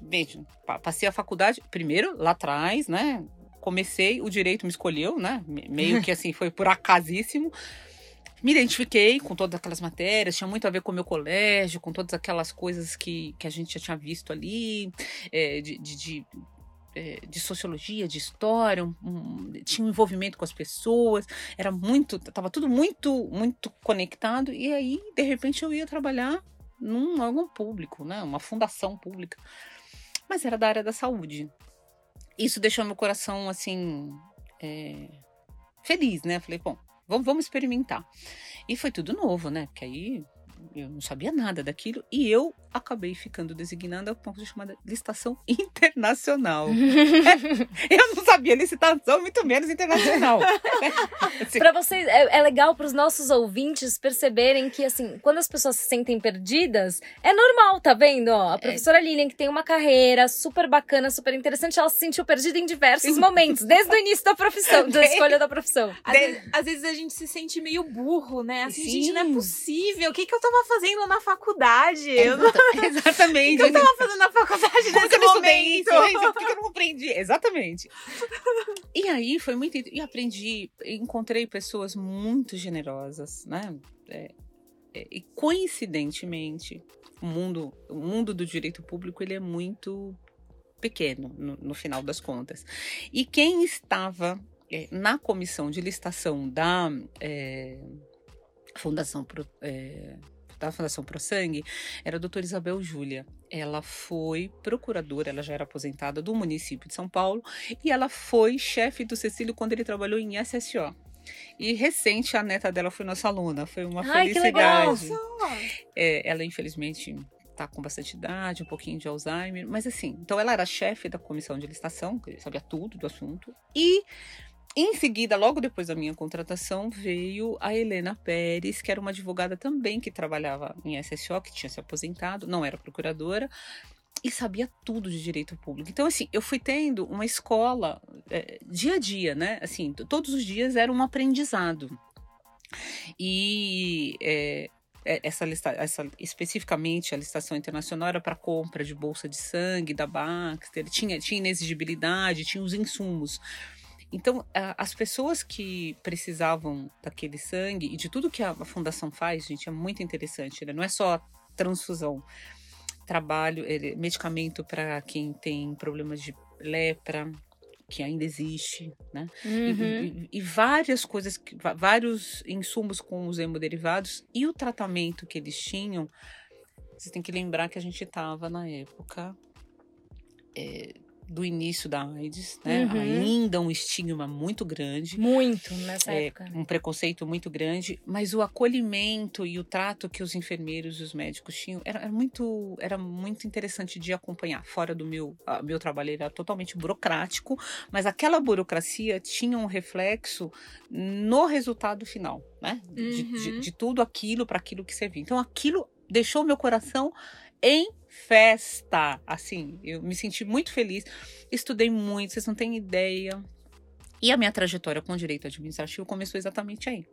S3: Veja, pa- passei a faculdade, primeiro lá atrás, né? Comecei, o direito me escolheu, né? Me- Meio que assim, foi por acasíssimo. Me identifiquei com todas aquelas matérias, tinha muito a ver com o meu colégio, com todas aquelas coisas que, que a gente já tinha visto ali, é, de, de, de, de sociologia, de história, um- um- tinha um envolvimento com as pessoas, era muito, tava tudo muito, muito conectado, e aí, de repente, eu ia trabalhar num órgão público, né? Uma fundação pública. Mas era da área da saúde. Isso deixou meu coração, assim, é, feliz, né? Falei, bom, vamos, vamos experimentar. E foi tudo novo, né? Porque aí eu não sabia nada daquilo e eu acabei ficando designada para uma coisa chamada licitação internacional. eu não sabia licitação, muito menos internacional. Assim,
S1: Pra vocês, é, é legal para os nossos ouvintes perceberem que, assim, quando as pessoas se sentem perdidas, é normal, tá vendo? Ó, a professora Lilian, que tem uma carreira super bacana, super interessante, ela se sentiu perdida em diversos momentos, desde o início da profissão, da escolha da profissão.
S2: Às,
S3: De-
S2: vezes, às vezes a gente se sente meio burro, né? Assim,
S3: Sim.
S2: gente, não é possível. O que, que eu tava fazendo na faculdade? Eu não
S3: Exatamente.
S2: o que eu tava fazendo na faculdade
S3: Como
S2: nesse
S3: que eu
S2: momento.
S3: isso? Por que que eu não compreendi? Exatamente. E aí foi muito. E aprendi, encontrei pessoas muito generosas, né? É, é, e coincidentemente, o mundo, o mundo do direito público ele é muito pequeno, no, no final das contas. E quem estava é, na comissão de licitação da é, Fundação Pro, é, da Fundação Pro Sangue era a doutora Isabel Júlia. Ela foi procuradora, ela já era aposentada do município de São Paulo, e ela foi chefe do Cecílio quando ele trabalhou em SSO. E recente a neta dela foi nossa aluna, foi uma
S1: Ai, que legal!
S3: felicidade. É, ela, infelizmente, tá com bastante idade, um pouquinho de Alzheimer, mas assim, então ela era chefe da comissão de licitação, que sabia tudo do assunto, e em seguida, logo depois da minha contratação, veio a Helena Pérez, que era uma advogada também que trabalhava em SSO, que tinha se aposentado, não era procuradora, e sabia tudo de direito público. Então, assim, eu fui tendo uma escola é, dia a dia, né? Assim, todos os dias era um aprendizado. E é, essa, lista, essa especificamente a licitação internacional era para compra de bolsa de sangue da Baxter, tinha, tinha inexigibilidade, tinha os insumos. Então, as pessoas que precisavam daquele sangue e de tudo que a, fundação faz, gente, é muito interessante, né? Não é só transfusão, trabalho, medicamento para quem tem problemas de lepra, que ainda existe, né? E-
S1: Uhum.
S3: E, e várias coisas, vários insumos com os hemoderivados e o tratamento que eles tinham. Você tem que lembrar que a gente estava na época é, do início da AIDS, né?
S1: Uhum.
S3: Ainda um estigma muito grande.
S1: Muito nessa
S3: É,
S1: época.
S3: um preconceito muito grande, mas o acolhimento e o trato que os enfermeiros e os médicos tinham era, era muito era muito interessante de acompanhar. Fora do meu ah, meu trabalho era totalmente burocrático, mas aquela burocracia tinha um reflexo no resultado final, né? De, de-
S2: Uhum.
S3: de tudo aquilo para aquilo que servia. Então aquilo deixou meu coração em festa, assim, eu me senti muito feliz, estudei muito, vocês não têm ideia. E a minha trajetória com direito administrativo começou exatamente aí.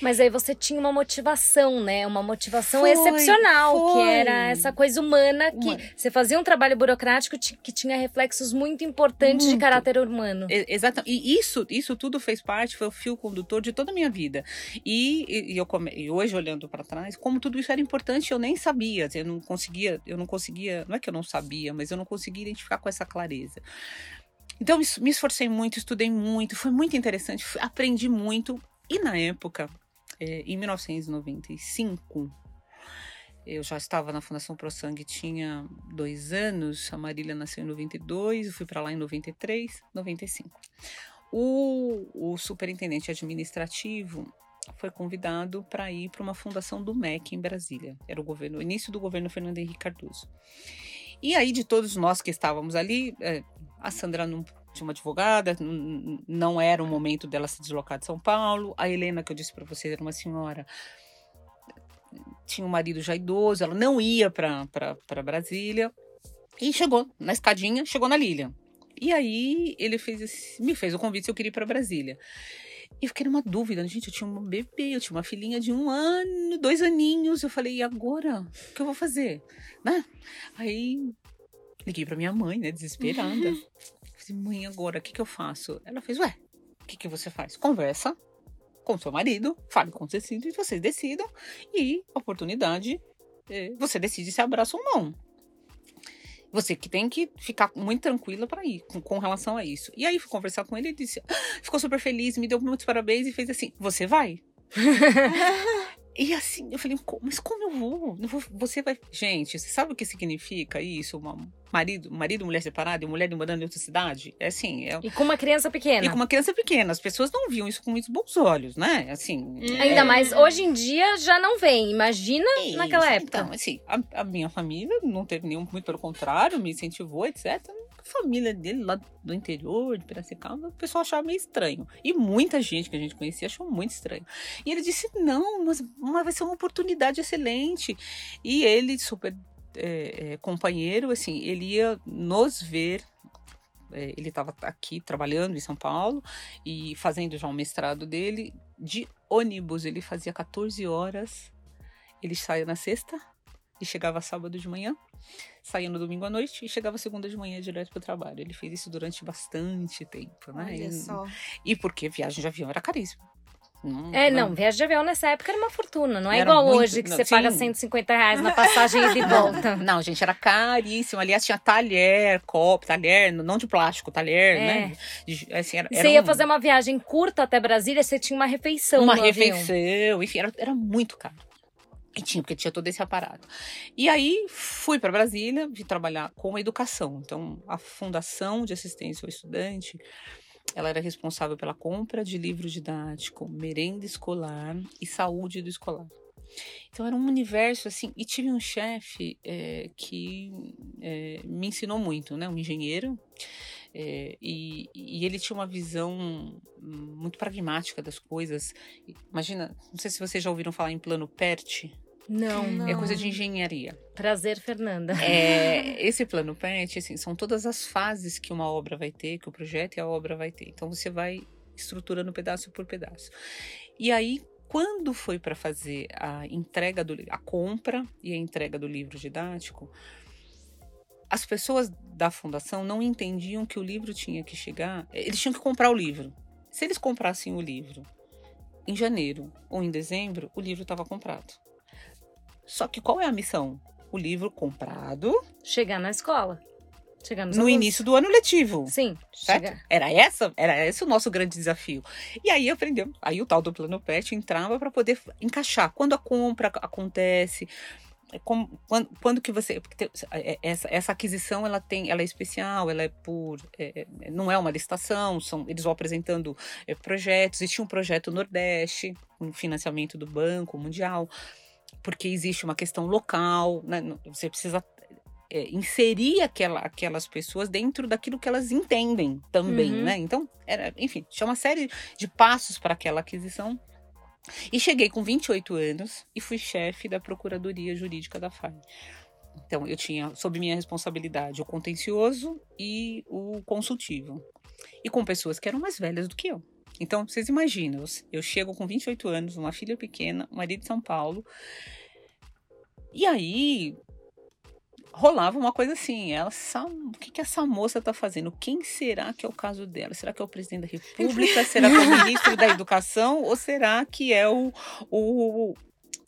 S1: Mas aí você tinha uma motivação, né? Uma motivação
S3: Foi,
S1: excepcional, que
S3: foi.
S1: era essa coisa humana que
S3: Humana.
S1: você fazia um trabalho burocrático ti- que tinha reflexos muito importantes de
S3: Muito.
S1: caráter humano.
S3: Exato. E isso, isso tudo fez parte, foi o fio condutor de toda a minha vida. E, e- e eu come- e hoje olhando para trás, como tudo isso era importante, eu nem sabia. Eu não conseguia, eu não conseguia, não é que eu não sabia, mas eu não conseguia identificar com essa clareza. Então me, esforcei muito, estudei muito, foi muito interessante, aprendi muito. E na época, eh, em 1995, eu já estava na Fundação Pro Sangue, tinha dois anos. A Marília nasceu em 92, eu fui para lá em 93, 95. O, o superintendente administrativo foi convidado para ir para uma fundação do MEC em Brasília. Era o governo, o início do governo Fernando Henrique Cardoso. E aí, de todos nós que estávamos ali, eh, a Sandra não tinha uma advogada, não era o momento dela se deslocar de São Paulo. A Helena, que eu disse para você, era uma senhora tinha um marido já idoso, ela não ia para Brasília. E chegou na escadinha, chegou na Lilian. E aí ele fez esse, me fez o convite se eu queria ir para Brasília. E eu fiquei numa dúvida, gente, eu tinha um bebê, eu tinha uma filhinha de um ano, dois aninhos. Eu falei, e agora? O que eu vou fazer? Né? Aí liguei para minha mãe, né, desesperada. Uhum. Falei, mãe, agora, o que, que eu faço? Ela fez, ué, o que, que você faz? Conversa com seu marido, fale com vocês e vocês decidam. E oportunidade, é, você decide se abraça ou não. Você que tem que ficar muito tranquila para ir com, com, relação a isso. E aí fui conversar com ele e disse, ah, ficou super feliz, me deu muitos parabéns e fez assim: você vai? E assim, eu falei, mas como eu vou? Você vai. Gente, você sabe o que significa isso? Uma marido, marido, mulher separada e mulher morando em outra cidade? É assim. É...
S1: E com uma criança pequena.
S3: E com uma criança pequena. As pessoas não viam isso com muitos bons olhos, né? Assim. Hum.
S1: É... Ainda mais hoje em dia já não vem. Imagina isso, naquela época.
S3: Então, assim, a, a minha família não teve nenhum, muito pelo contrário, me incentivou, etc família dele lá do interior de Piracicaba, o pessoal achava meio estranho. E muita gente que a gente conhecia achou muito estranho. E ele disse: não, mas, mas vai ser uma oportunidade excelente. E ele, super é, é, companheiro, assim, ele ia nos ver. É, ele estava aqui trabalhando em São Paulo e fazendo já um mestrado dele de ônibus. Ele fazia 14 horas. Ele saía na sexta e chegava sábado de manhã saía no domingo à noite e chegava segunda de manhã direto para o trabalho. Ele fez isso durante bastante tempo, né?
S2: Olha e, só.
S3: E porque viagem de avião era caríssimo.
S1: Não, é, não, não, viagem de avião nessa época era uma fortuna, não é era igual muito, hoje que não, você sim. paga 150 reais na passagem e de volta.
S3: Não, gente, era caríssimo. Aliás, tinha talher, copo, talher, não de plástico, talher, é. né?
S1: Assim, era, você ia um... fazer uma viagem curta até Brasília, você tinha uma refeição.
S3: Uma refeição, avião. enfim, era, era muito caro. E tinha, porque tinha todo esse aparato. E aí fui para Brasília, vim trabalhar com educação. Então, a Fundação de Assistência ao Estudante, ela era responsável pela compra de livro didático, merenda escolar e saúde do escolar. Então era um universo assim, e tive um chefe é, que é, me ensinou muito, né? Um engenheiro, é, e, e, ele tinha uma visão muito pragmática das coisas. Imagina, não sei se vocês já ouviram falar em plano PERT.
S1: Não, não.
S3: É coisa de engenharia.
S1: Prazer, Fernanda.
S3: É, esse plano PERT, assim, são todas as fases que uma obra vai ter, que o projeto e a obra vai ter. Então você vai estruturando pedaço por pedaço. E aí, quando foi para fazer a entrega do a compra e a entrega do livro didático, as pessoas da fundação não entendiam que o livro tinha que chegar, eles tinham que comprar o livro. Se eles comprassem o livro em janeiro ou em dezembro, o livro estava comprado. Só que qual é a missão? O livro comprado.
S1: Chegar na escola.
S3: Chegar no início do ano letivo.
S1: Sim.
S3: Certo? Era essa, era esse o nosso grande desafio. E aí aprendeu. Aí o tal do plano PET entrava para poder encaixar. Quando a compra acontece, é como, quando, quando que você tem, é, essa, essa aquisição ela tem ela é especial ela é por é, é, não é uma licitação são eles vão apresentando é, projetos existe um projeto Nordeste um financiamento do Banco Mundial porque existe uma questão local né? você precisa é, inserir aquela, aquelas pessoas dentro daquilo que elas entendem também uhum. né então era enfim tinha uma série de passos para aquela aquisição e cheguei com 28 anos e fui chefe da Procuradoria Jurídica da FAI. Então, eu tinha sob minha responsabilidade o contencioso e o consultivo. E com pessoas que eram mais velhas do que eu. Então, vocês imaginam, eu chego com 28 anos, uma filha pequena, marido de São Paulo. E aí, rolava uma coisa assim, ela, o que, que essa moça está fazendo? Quem será que é o caso dela? Será que é o presidente da República? será que é o ministro da Educação? Ou será que é o, o,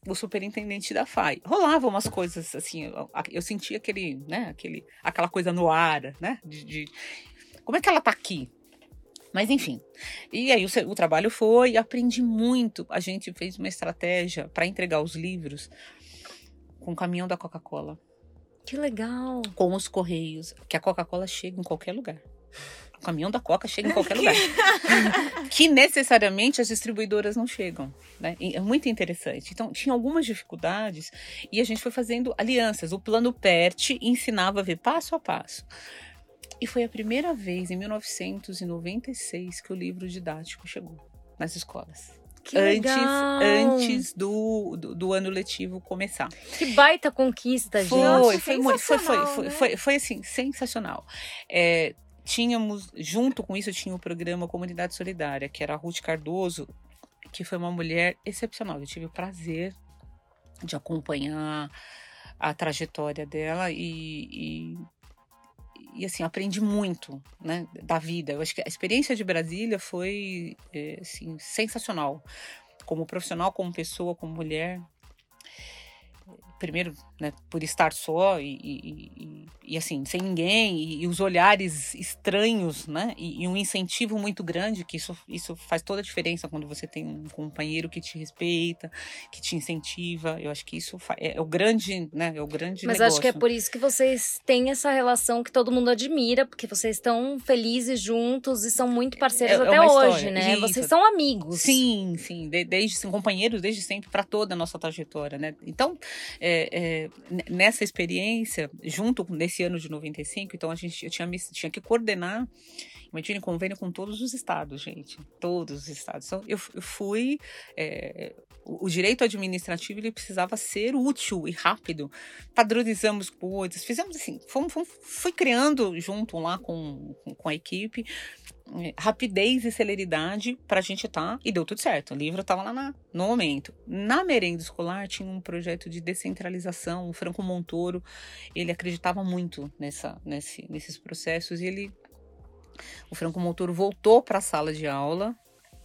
S3: o superintendente da FAI? Rolava umas coisas assim, eu, eu sentia aquele, né, aquele, aquela coisa no ar, né? De, de como é que ela está aqui? Mas enfim. E aí o, o trabalho foi, aprendi muito. A gente fez uma estratégia para entregar os livros com o caminhão da Coca-Cola.
S1: Que legal.
S3: Com os correios, que a Coca-Cola chega em qualquer lugar. O caminhão da Coca chega em qualquer lugar. que necessariamente as distribuidoras não chegam. Né? É muito interessante. Então, tinha algumas dificuldades e a gente foi fazendo alianças. O plano PERT ensinava a ver passo a passo. E foi a primeira vez, em 1996, que o livro didático chegou nas escolas.
S1: Que
S3: antes,
S1: legal.
S3: antes do, do, do ano letivo começar.
S1: Que baita conquista, gente.
S3: Foi, foi, muito, foi, foi,
S2: sensacional,
S3: foi,
S2: né?
S3: foi, foi, assim, sensacional. É, tínhamos, junto com isso, tinha o programa Comunidade Solidária, que era a Ruth Cardoso, que foi uma mulher excepcional. Eu tive o prazer de acompanhar a trajetória dela e, e, e, assim, aprendi muito né, da vida. Eu acho que a experiência de Brasília foi é, assim, sensacional. Como profissional, como pessoa, como mulher. Primeiro, né, por estar só e, e, e, e assim, sem ninguém, e, os olhares estranhos, né? E, um incentivo muito grande, que isso, isso faz toda a diferença quando você tem um companheiro que te respeita, que te incentiva. Eu acho que isso é, é o grande, né? É o grande
S1: Mas
S3: negócio.
S1: acho que é por isso que vocês têm essa relação que todo mundo admira, porque vocês estão felizes juntos e são muito parceiros
S3: É- é
S1: até
S3: uma
S1: hoje,
S3: história.
S1: né?
S3: Isso.
S1: Vocês são amigos.
S3: Sim, sim, de- desde companheiros desde sempre para toda a nossa trajetória, né? Então, é, é, n- nessa experiência, junto com nesse ano de 95, então a gente eu tinha, tinha que coordenar, imagine convênio com todos os estados, gente, todos os estados. Então, eu, eu fui é, o, direito administrativo ele precisava ser útil e rápido. Padronizamos coisas, fizemos assim, fomos, fomos, fui criando junto lá com, com, a equipe eh, rapidez e celeridade para a gente estar e deu tudo certo. O livro estava lá na- no momento. Na merenda escolar tinha um projeto de descentralização. O Franco Montoro ele acreditava muito nessa, nesse, nesses processos e ele o Franco Montoro voltou para a sala de aula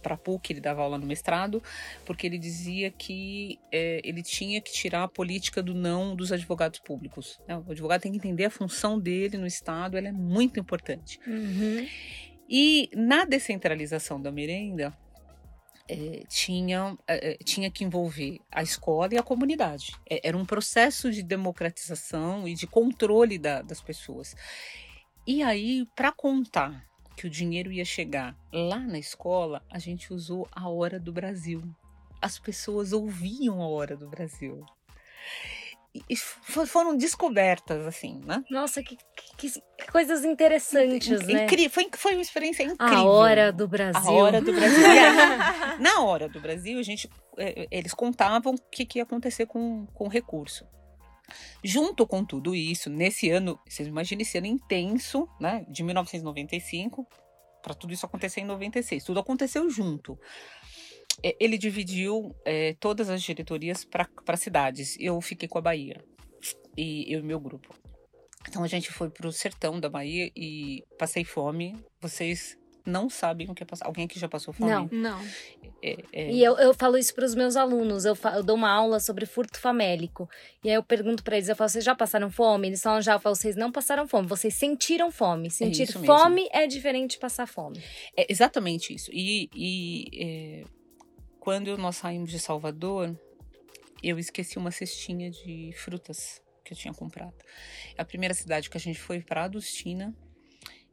S3: para PUC, ele dava aula no mestrado, porque ele dizia que eh, ele tinha que tirar a política do não dos advogados públicos. né? O advogado tem que entender a função dele no Estado, ela é muito importante.
S1: Uhum.
S3: E na descentralização da merenda, eh, tinha, eh, eh, tinha que envolver a escola e a comunidade. Eh, Era um processo de democratização e de controle da- das pessoas. E aí, para contar que o dinheiro ia chegar lá na escola, a gente usou a Hora do Brasil. As pessoas ouviam a Hora do Brasil. E fo- foram descobertas, assim, né?
S1: Nossa, que, que- que coisas interessantes, né?
S3: Incri- Foi, foi uma experiência incrível.
S1: A hora do Brasil.
S3: A hora do Brasil. Na hora do Brasil, a gente, eh, eles contavam o que, que ia acontecer com, com o recurso. Junto com tudo isso, nesse ano, vocês imaginem esse ano intenso, né? De 1995, para tudo isso acontecer em 96. Tudo aconteceu junto. Eh, Ele dividiu eh, todas as diretorias para cidades. Eu fiquei com a Bahia. E eu e meu grupo. Então a gente foi pro sertão da Bahia e passei fome. Vocês não sabem o que é passar. Alguém aqui já passou fome?
S1: Não.
S2: Não.
S3: É, é,
S1: E eu, eu falo isso para os meus alunos. Eu, eu dou uma aula sobre furto famélico. E aí eu pergunto para eles: eu falo, vocês já passaram fome? Eles falam já. Eu falo, vocês não passaram fome, vocês sentiram fome. Sentir
S3: isso mesmo.
S1: fome é diferente de passar fome.
S3: é exatamente isso. E, e, é, quando nós saímos de Salvador, eu esqueci uma cestinha de frutas que eu tinha comprado. A primeira cidade que a gente foi para Adustina.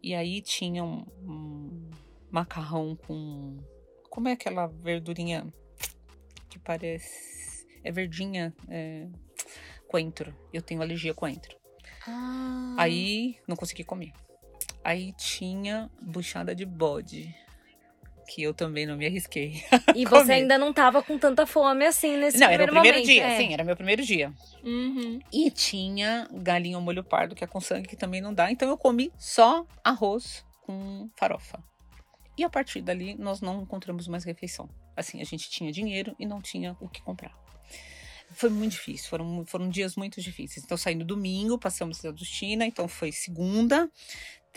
S3: E aí tinha um, um macarrão com. Como é aquela verdurinha que parece. É verdinha. É, coentro. Eu tenho alergia a coentro.
S2: Ah.
S3: Aí não consegui comer. Aí tinha buchada de bode. Que eu também não me arrisquei.
S1: E você ainda não tava com tanta fome assim nesse
S3: não, era o
S1: primeiro
S3: primeiro
S1: momento.
S3: dia,
S1: é.
S3: sim, era meu primeiro dia.
S2: Uhum.
S3: E tinha galinha ao molho pardo, que é com sangue, que também não dá. Então eu comi só arroz com farofa. E a partir dali, nós não encontramos mais refeição. Assim, a gente tinha dinheiro e não tinha o que comprar. Foi muito difícil, foram, foram dias muito difíceis. Então, saindo domingo, passamos a Adustina, então foi segunda,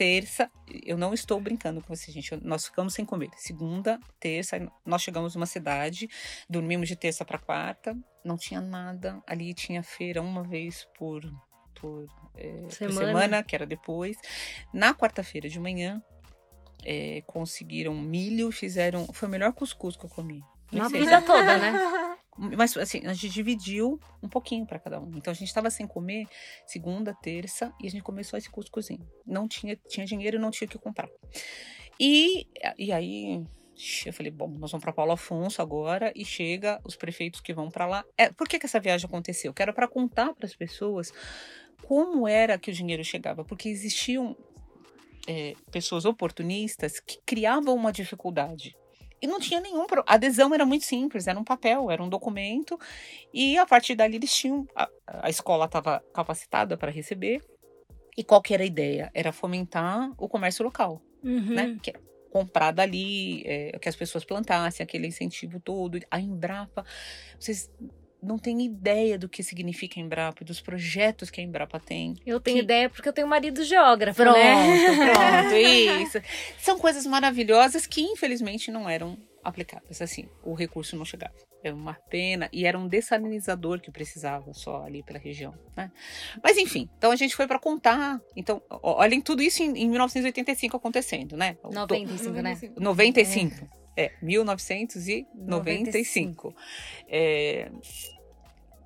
S3: terça. Eu não estou brincando com você, gente. Nós ficamos sem comer. Segunda, terça, nós chegamos numa cidade, dormimos de terça para quarta, não tinha nada. Ali tinha feira uma vez por, por, é, por
S1: Semana.
S3: semana, que era depois. Na quarta-feira de manhã, é, conseguiram milho, fizeram. Foi o melhor cuscuz que eu comi.
S1: Na vida
S3: se-
S1: toda, né?
S3: Mas assim, a gente dividiu um pouquinho para cada um. Então a gente estava sem comer segunda, terça e a gente começou esse cuscuzinho. Não tinha, tinha dinheiro e não tinha o que comprar. E, e aí eu falei, bom, nós vamos para Paulo Afonso agora e chega os prefeitos que vão para lá. É, por que, que essa viagem aconteceu? Que era para contar para as pessoas como era que o dinheiro chegava, porque existiam é, pessoas oportunistas que criavam uma dificuldade. E não tinha nenhum. Pro... A adesão era muito simples, era um papel, era um documento, e a partir dali eles tinham. A, a escola estava capacitada para receber. E qual que era a ideia? Era fomentar o comércio local,
S1: Uhum.
S3: né? Que é comprar dali, é, que as pessoas plantassem, aquele incentivo todo. A Embrapa, vocês não têm ideia do que significa a Embrapa, dos projetos que a Embrapa tem.
S1: Eu tenho
S3: Que-
S1: ideia porque eu tenho marido geógrafo,
S3: Pronto,
S1: né?
S3: pronto, isso. São coisas maravilhosas que infelizmente não eram aplicadas. Assim, o recurso não chegava. Era uma pena e era um dessalinizador que precisava só ali pela região, né? Mas enfim, então a gente foi para contar. Então, olhem tudo isso em, em 1985 acontecendo, né? O-
S1: 95, né?
S3: 95. É, 1995. É,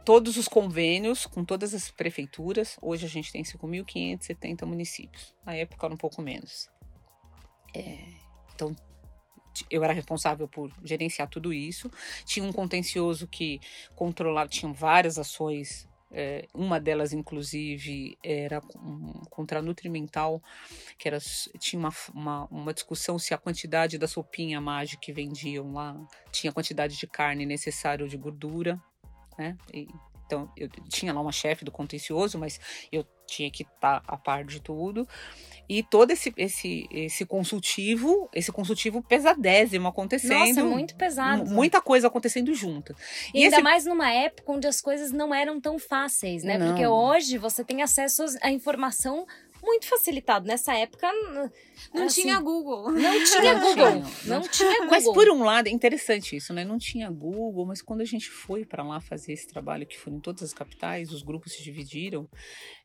S3: todos os convênios com todas as prefeituras. Hoje a gente tem 5.570 municípios. Na época era um pouco menos. É, então, eu era responsável por gerenciar tudo isso. Tinha um contencioso que controlava, tinham várias ações. É, uma delas, inclusive, era um, contra Nutrimental, que era, tinha uma, uma, uma discussão se a quantidade da sopinha mágica que vendiam lá tinha a quantidade de carne necessária ou de gordura, né? E, então, eu tinha lá uma chefe do contencioso, mas eu tinha que estar a par de tudo. E todo esse, esse, esse consultivo, esse consultivo pesadésimo acontecendo.
S1: Nossa, é muito pesado.
S3: mu- Muita coisa acontecendo junto.
S1: E,
S3: E
S1: ainda
S3: esse-
S1: mais numa época onde as coisas não eram tão fáceis, né?
S3: Não.
S1: Porque hoje você tem acesso à informação muito facilitado. Nessa época
S2: Não
S1: assim,
S2: tinha Google.
S1: não tinha Google. Não tinha Google.
S3: Mas por um lado, é interessante isso, né? Não tinha Google, mas quando a gente foi para lá fazer esse trabalho, que foi em todas as capitais, os grupos se dividiram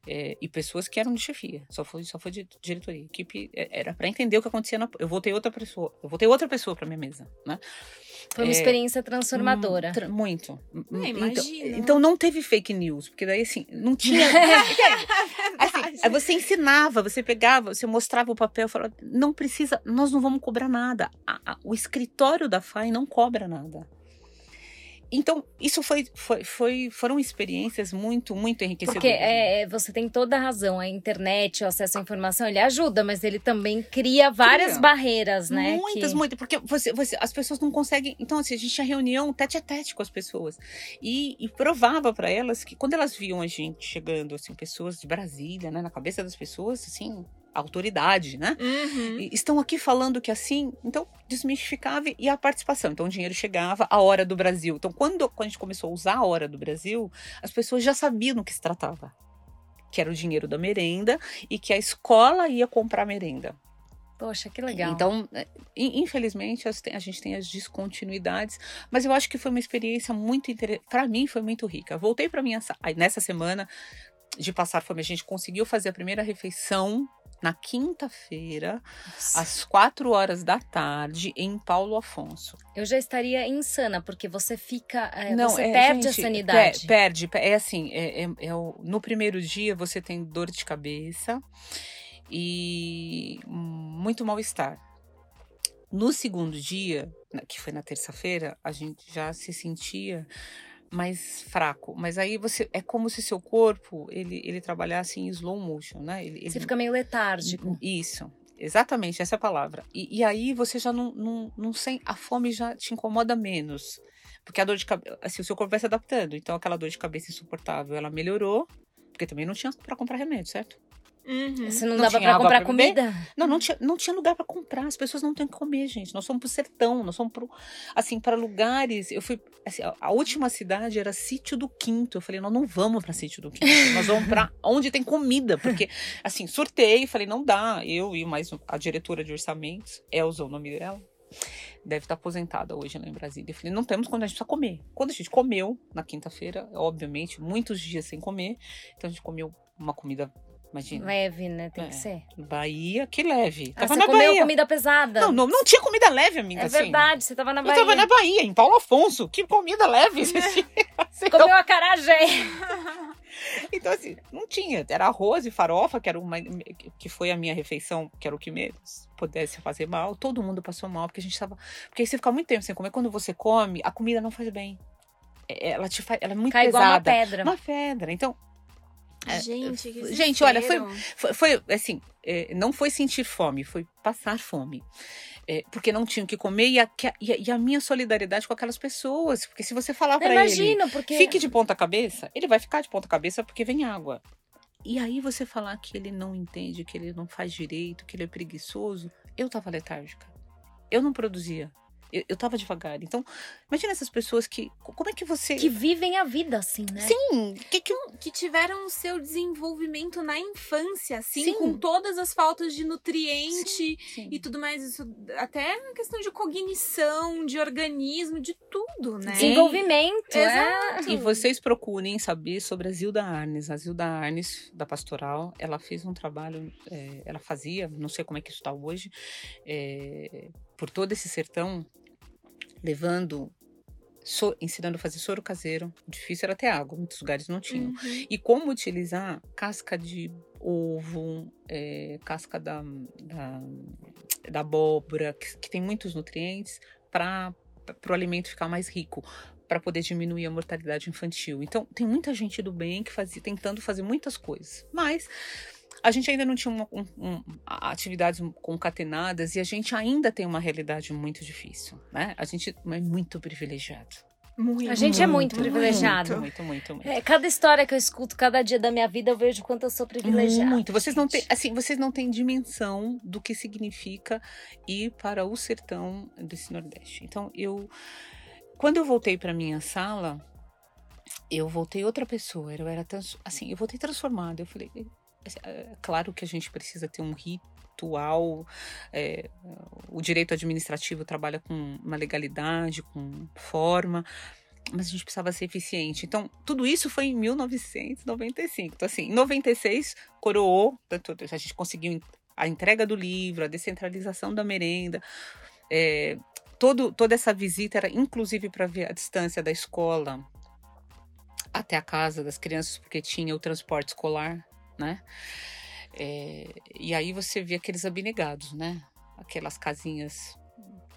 S3: é, e pessoas que eram de chefia, só foi, só foi de diretoria. Equipe é, era para entender o que acontecia. Na, eu voltei outra pessoa, eu voltei outra pessoa para minha mesa, né?
S1: Foi uma
S3: É,
S1: experiência transformadora.
S3: Hum, tra- Muito. Então,
S2: imagino.
S3: então não teve fake news, porque daí assim, não tinha. assim, aí você ensinava, você pegava, você mostrava o papel, falava, não precisa, nós não vamos cobrar nada. A- a- o escritório da FAI não cobra nada. Então, isso foi, foi, foi- foram experiências muito, muito enriquecedoras.
S1: Porque é, é, você tem toda a razão, a internet, o acesso à informação, ele ajuda, mas ele também cria várias
S3: Cria.
S1: barreiras, né?
S3: Muitas,
S1: que...
S3: muitas, porque você, você- as pessoas não conseguem. Então, assim, a gente tinha reunião tete a tete com as pessoas. E, e provava para elas que quando elas viam a gente chegando, assim, pessoas de Brasília, né, na cabeça das pessoas, assim, autoridade, né?
S2: Uhum.
S3: Estão aqui falando que assim, então desmistificava e a participação. Então o dinheiro chegava, a hora do Brasil. Então quando, quando a gente começou a usar a hora do Brasil, as pessoas já sabiam do que se tratava. Que era o dinheiro da merenda e que a escola ia comprar merenda.
S1: Poxa, que legal.
S3: Então, é, in- infelizmente, a gente tem as descontinuidades, mas eu acho que foi uma experiência muito interessante. Para mim, foi muito rica. Voltei para minha. Nessa semana de passar fome, a gente conseguiu fazer a primeira refeição na quinta-feira, às quatro horas da tarde, em Paulo Afonso.
S1: Eu já estaria insana, porque você fica. é,
S3: Não,
S1: você
S3: é,
S1: perde a
S3: gente,
S1: sanidade.
S3: pe- perde. pe- É assim, é, é- é no primeiro dia você tem dor de cabeça e muito mal-estar. No segundo dia, que foi na terça-feira, a gente já se sentia mais fraco. Mas aí você é como se seu corpo ele, ele trabalhasse em slow motion, né? Ele,
S1: Você
S3: ele-
S1: fica meio letárgico.
S3: isso, exatamente, essa é a palavra. E, e aí você já não, não, não sente, a fome já te incomoda menos. Porque a dor de cabeça, assim, o seu corpo vai se adaptando. Então aquela dor de cabeça insuportável, ela melhorou. Porque também não tinha para comprar remédio, certo?
S2: Uhum.
S1: Você não,
S3: Não
S1: dava
S3: água
S1: comprar
S3: pra
S1: comida?
S3: Não, não tinha, não tinha lugar para comprar. As pessoas não têm que comer, gente. Nós fomos pro sertão, nós fomos pro, assim, para lugares. Eu fui, assim, a, a última cidade era Sítio do Quinto. Eu falei, nós não vamos para Sítio do Quinto. Nós vamos para onde tem comida, porque assim, surtei, falei, não dá. Eu e mais a diretora de orçamentos, Elza, o nome dela, deve estar aposentada hoje lá em Brasília. Eu falei, não temos quando a gente precisa comer. Quando a gente comeu na quinta-feira, obviamente, muitos dias sem comer, então a gente comeu uma comida, imagina.
S1: Leve, né? Tem
S3: É.
S1: que ser.
S3: Bahia, que leve.
S1: Ah,
S3: Tava
S1: você
S3: na
S1: comeu
S3: Bahia.
S1: comida pesada.
S3: Não, não, não tinha comida leve, amiga.
S1: é
S3: assim.
S1: verdade, você tava na
S3: Eu
S1: Bahia.
S3: tava na Bahia, em Paulo Afonso. Que comida leve. Você tinha. Assim,
S1: Comeu acarajé.
S3: Então, assim, não tinha. Era arroz e farofa, que era uma. Que foi a minha refeição, que era o que menos pudesse fazer mal. Todo mundo passou mal, porque a gente tava. Porque aí você fica muito tempo sem comer. Quando você come, a comida não faz bem. É- Ela te faz. Ela é muito
S1: Cai igual uma
S3: pesada.
S1: pedra.
S3: Uma pedra. Então,
S2: Gente, que
S3: Gente, olha, foi, foi, foi, assim, é, não foi sentir fome, foi passar fome. É, porque não tinham o que comer e a, e a- e a minha solidariedade com aquelas pessoas. Porque se você falar pra ele,
S1: porque.
S3: fique de ponta cabeça, ele vai ficar de ponta cabeça porque vem água. E aí você falar que ele não entende, que ele não faz direito, que ele é preguiçoso, eu tava letárgica. Eu não produzia. Eu, eu tava devagar. Então, imagina essas pessoas que. Como é que você.
S1: Que vivem a vida assim, né?
S3: Sim, que, que,
S2: que tiveram o seu desenvolvimento na infância, assim,
S3: Sim.
S2: com todas as faltas de nutriente
S3: Sim.
S2: e tudo mais, isso até a questão de cognição, de organismo, de tudo, né?
S1: Desenvolvimento. é.
S2: Exato.
S3: E vocês procurem saber sobre a Zilda Arnes. A Zilda Arnes, da Pastoral, ela fez um trabalho, é, ela fazia, não sei como é que isso está hoje, é, por todo esse sertão, levando, so- ensinando a fazer soro caseiro. O difícil era ter água, muitos lugares não tinham.
S2: Uhum.
S3: E como utilizar casca de ovo, é, casca da, da, da abóbora, que, que tem muitos nutrientes, para o alimento ficar mais rico, para poder diminuir a mortalidade infantil. Então, tem muita gente do bem que fazia, tentando fazer muitas coisas. Mas a gente ainda não tinha uma, um, um, atividades concatenadas e a gente ainda tem uma realidade muito difícil, né? A gente é muito privilegiado.
S2: Muito,
S1: A gente é muito privilegiado.
S3: Muito, muito, muito.
S1: É, cada história que eu escuto, cada dia da minha vida, eu vejo o quanto eu sou privilegiada.
S3: Muito. Vocês não têm, assim, vocês não têm dimensão do que significa ir para o sertão desse Nordeste. Então, eu quando eu voltei para minha sala, eu voltei outra pessoa. Eu era trans, assim, eu voltei transformada. Eu falei, é, claro que a gente precisa ter um ritual. é, o direito administrativo trabalha com uma legalidade, com forma. Mas a gente precisava ser eficiente. Então, tudo isso foi em 1995. Então, assim, em 96, coroou, a gente conseguiu a entrega do livro, a descentralização da merenda. é, todo, toda essa visita era inclusive para ver a distância da escola até a casa das crianças, porque tinha o transporte escolar, né? É, e aí você via aqueles abnegados, né? Aquelas casinhas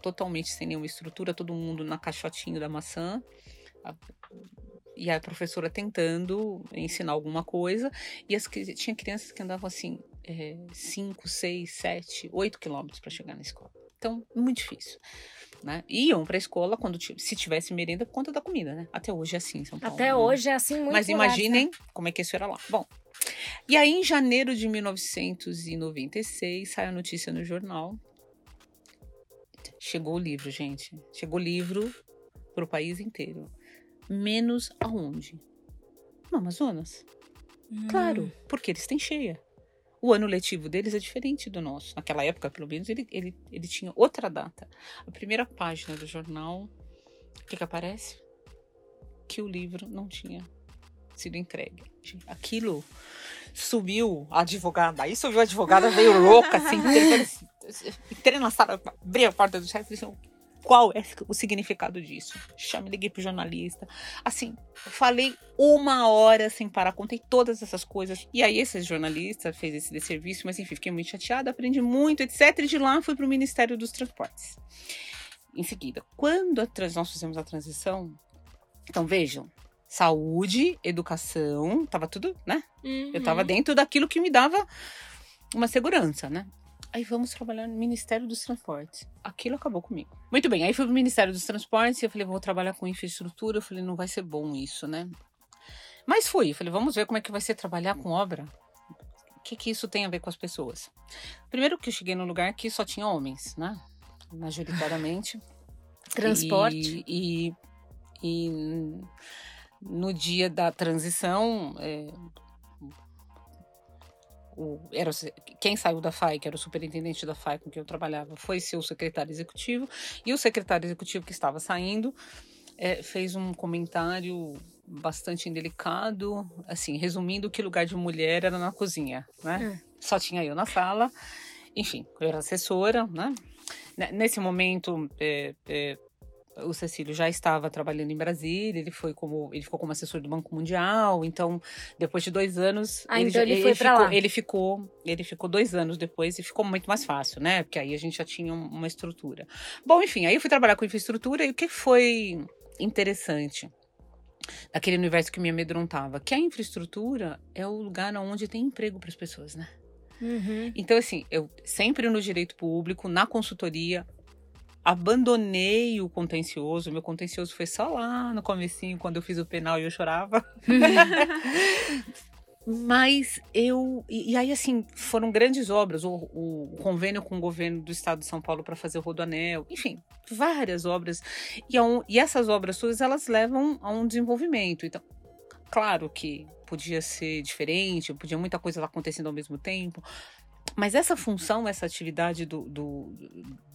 S3: totalmente sem nenhuma estrutura, todo mundo na caixotinho da maçã. A- e a professora tentando ensinar alguma coisa. E as, tinha crianças que andavam assim, 5, 6, 7, 8 quilômetros para chegar na escola. Então, muito difícil. Né? Iam para a escola quando se tivesse merenda por conta da comida, né? Até hoje é assim São Paulo.
S1: Até
S3: né?
S1: hoje é assim muito
S3: Mas imaginem como é que isso era lá. Bom, e aí em janeiro de 1996 sai a notícia no jornal. Chegou o livro, gente. Chegou o livro para o país inteiro. Menos aonde? No Amazonas.
S1: Hum.
S3: Claro, porque eles têm cheia. O ano letivo deles é diferente do nosso. Naquela época, pelo menos, ele, ele, ele tinha outra data. A primeira página do jornal, o que, que aparece? Que o livro não tinha sido entregue. Aquilo subiu a advogada. Aí subiu a advogada, veio louca, assim. entrei- na sala, abri a porta do chefe e disse: qual é o significado disso? Chame, liguei pro jornalista. Assim, falei uma hora sem parar, contei todas essas coisas. E aí, esse jornalista fez esse desserviço, mas enfim, fiquei muito chateada, aprendi muito, etc. E de lá fui pro Ministério dos Transportes. Em seguida, quando trans- nós fizemos a transição, então vejam, saúde, educação, tava tudo, né? Eu
S2: Uhum.
S3: tava dentro daquilo que me dava uma segurança, né? Aí vamos trabalhar no Ministério dos Transportes. Aquilo acabou comigo. Muito bem, aí fui pro Ministério dos Transportes e eu falei, vou trabalhar com infraestrutura. Eu falei, não vai ser bom isso, né? Mas fui, eu falei, vamos ver como é que vai ser trabalhar com obra. O que, que isso tem a ver com as pessoas? Primeiro que eu cheguei num lugar que só tinha homens, né? Majoritariamente.
S1: Transporte.
S3: E, e, e no dia da transição, é, o, era, quem saiu da FAI, que era o superintendente da FAI com quem eu trabalhava, foi seu secretário executivo. E o secretário executivo que estava saindo é, fez um comentário bastante indelicado, assim, resumindo que lugar de mulher era na cozinha, né? Só tinha eu na sala. Enfim, eu era assessora, né? Ne- Nesse momento, é, é, o Cecílio já estava trabalhando em Brasília, ele foi como ele ficou como assessor do Banco Mundial, então depois de dois anos
S1: Ah, então
S3: já-
S1: ele foi pra
S3: ficou,
S1: lá.
S3: ele ficou ele ficou dois anos depois e ficou muito mais fácil, né? Porque aí a gente já tinha um- uma estrutura. Bom, enfim, aí eu fui trabalhar com infraestrutura e o que foi interessante daquele universo que me amedrontava, que a infraestrutura é o lugar onde tem emprego para as pessoas, né?
S1: Uhum.
S3: Então, assim, eu sempre no direito público, na consultoria, abandonei o contencioso. Meu contencioso foi só lá no comecinho, quando eu fiz o penal e eu chorava. Mas eu. E, aí, assim, foram grandes obras. O, o, convênio com o governo do estado de São Paulo para fazer o Rodoanel, enfim, várias obras. E, um, e essas obras todas, elas levam a um desenvolvimento. Então, claro que podia ser diferente, podia muita coisa acontecendo ao mesmo tempo. Mas essa função, essa atividade do, do,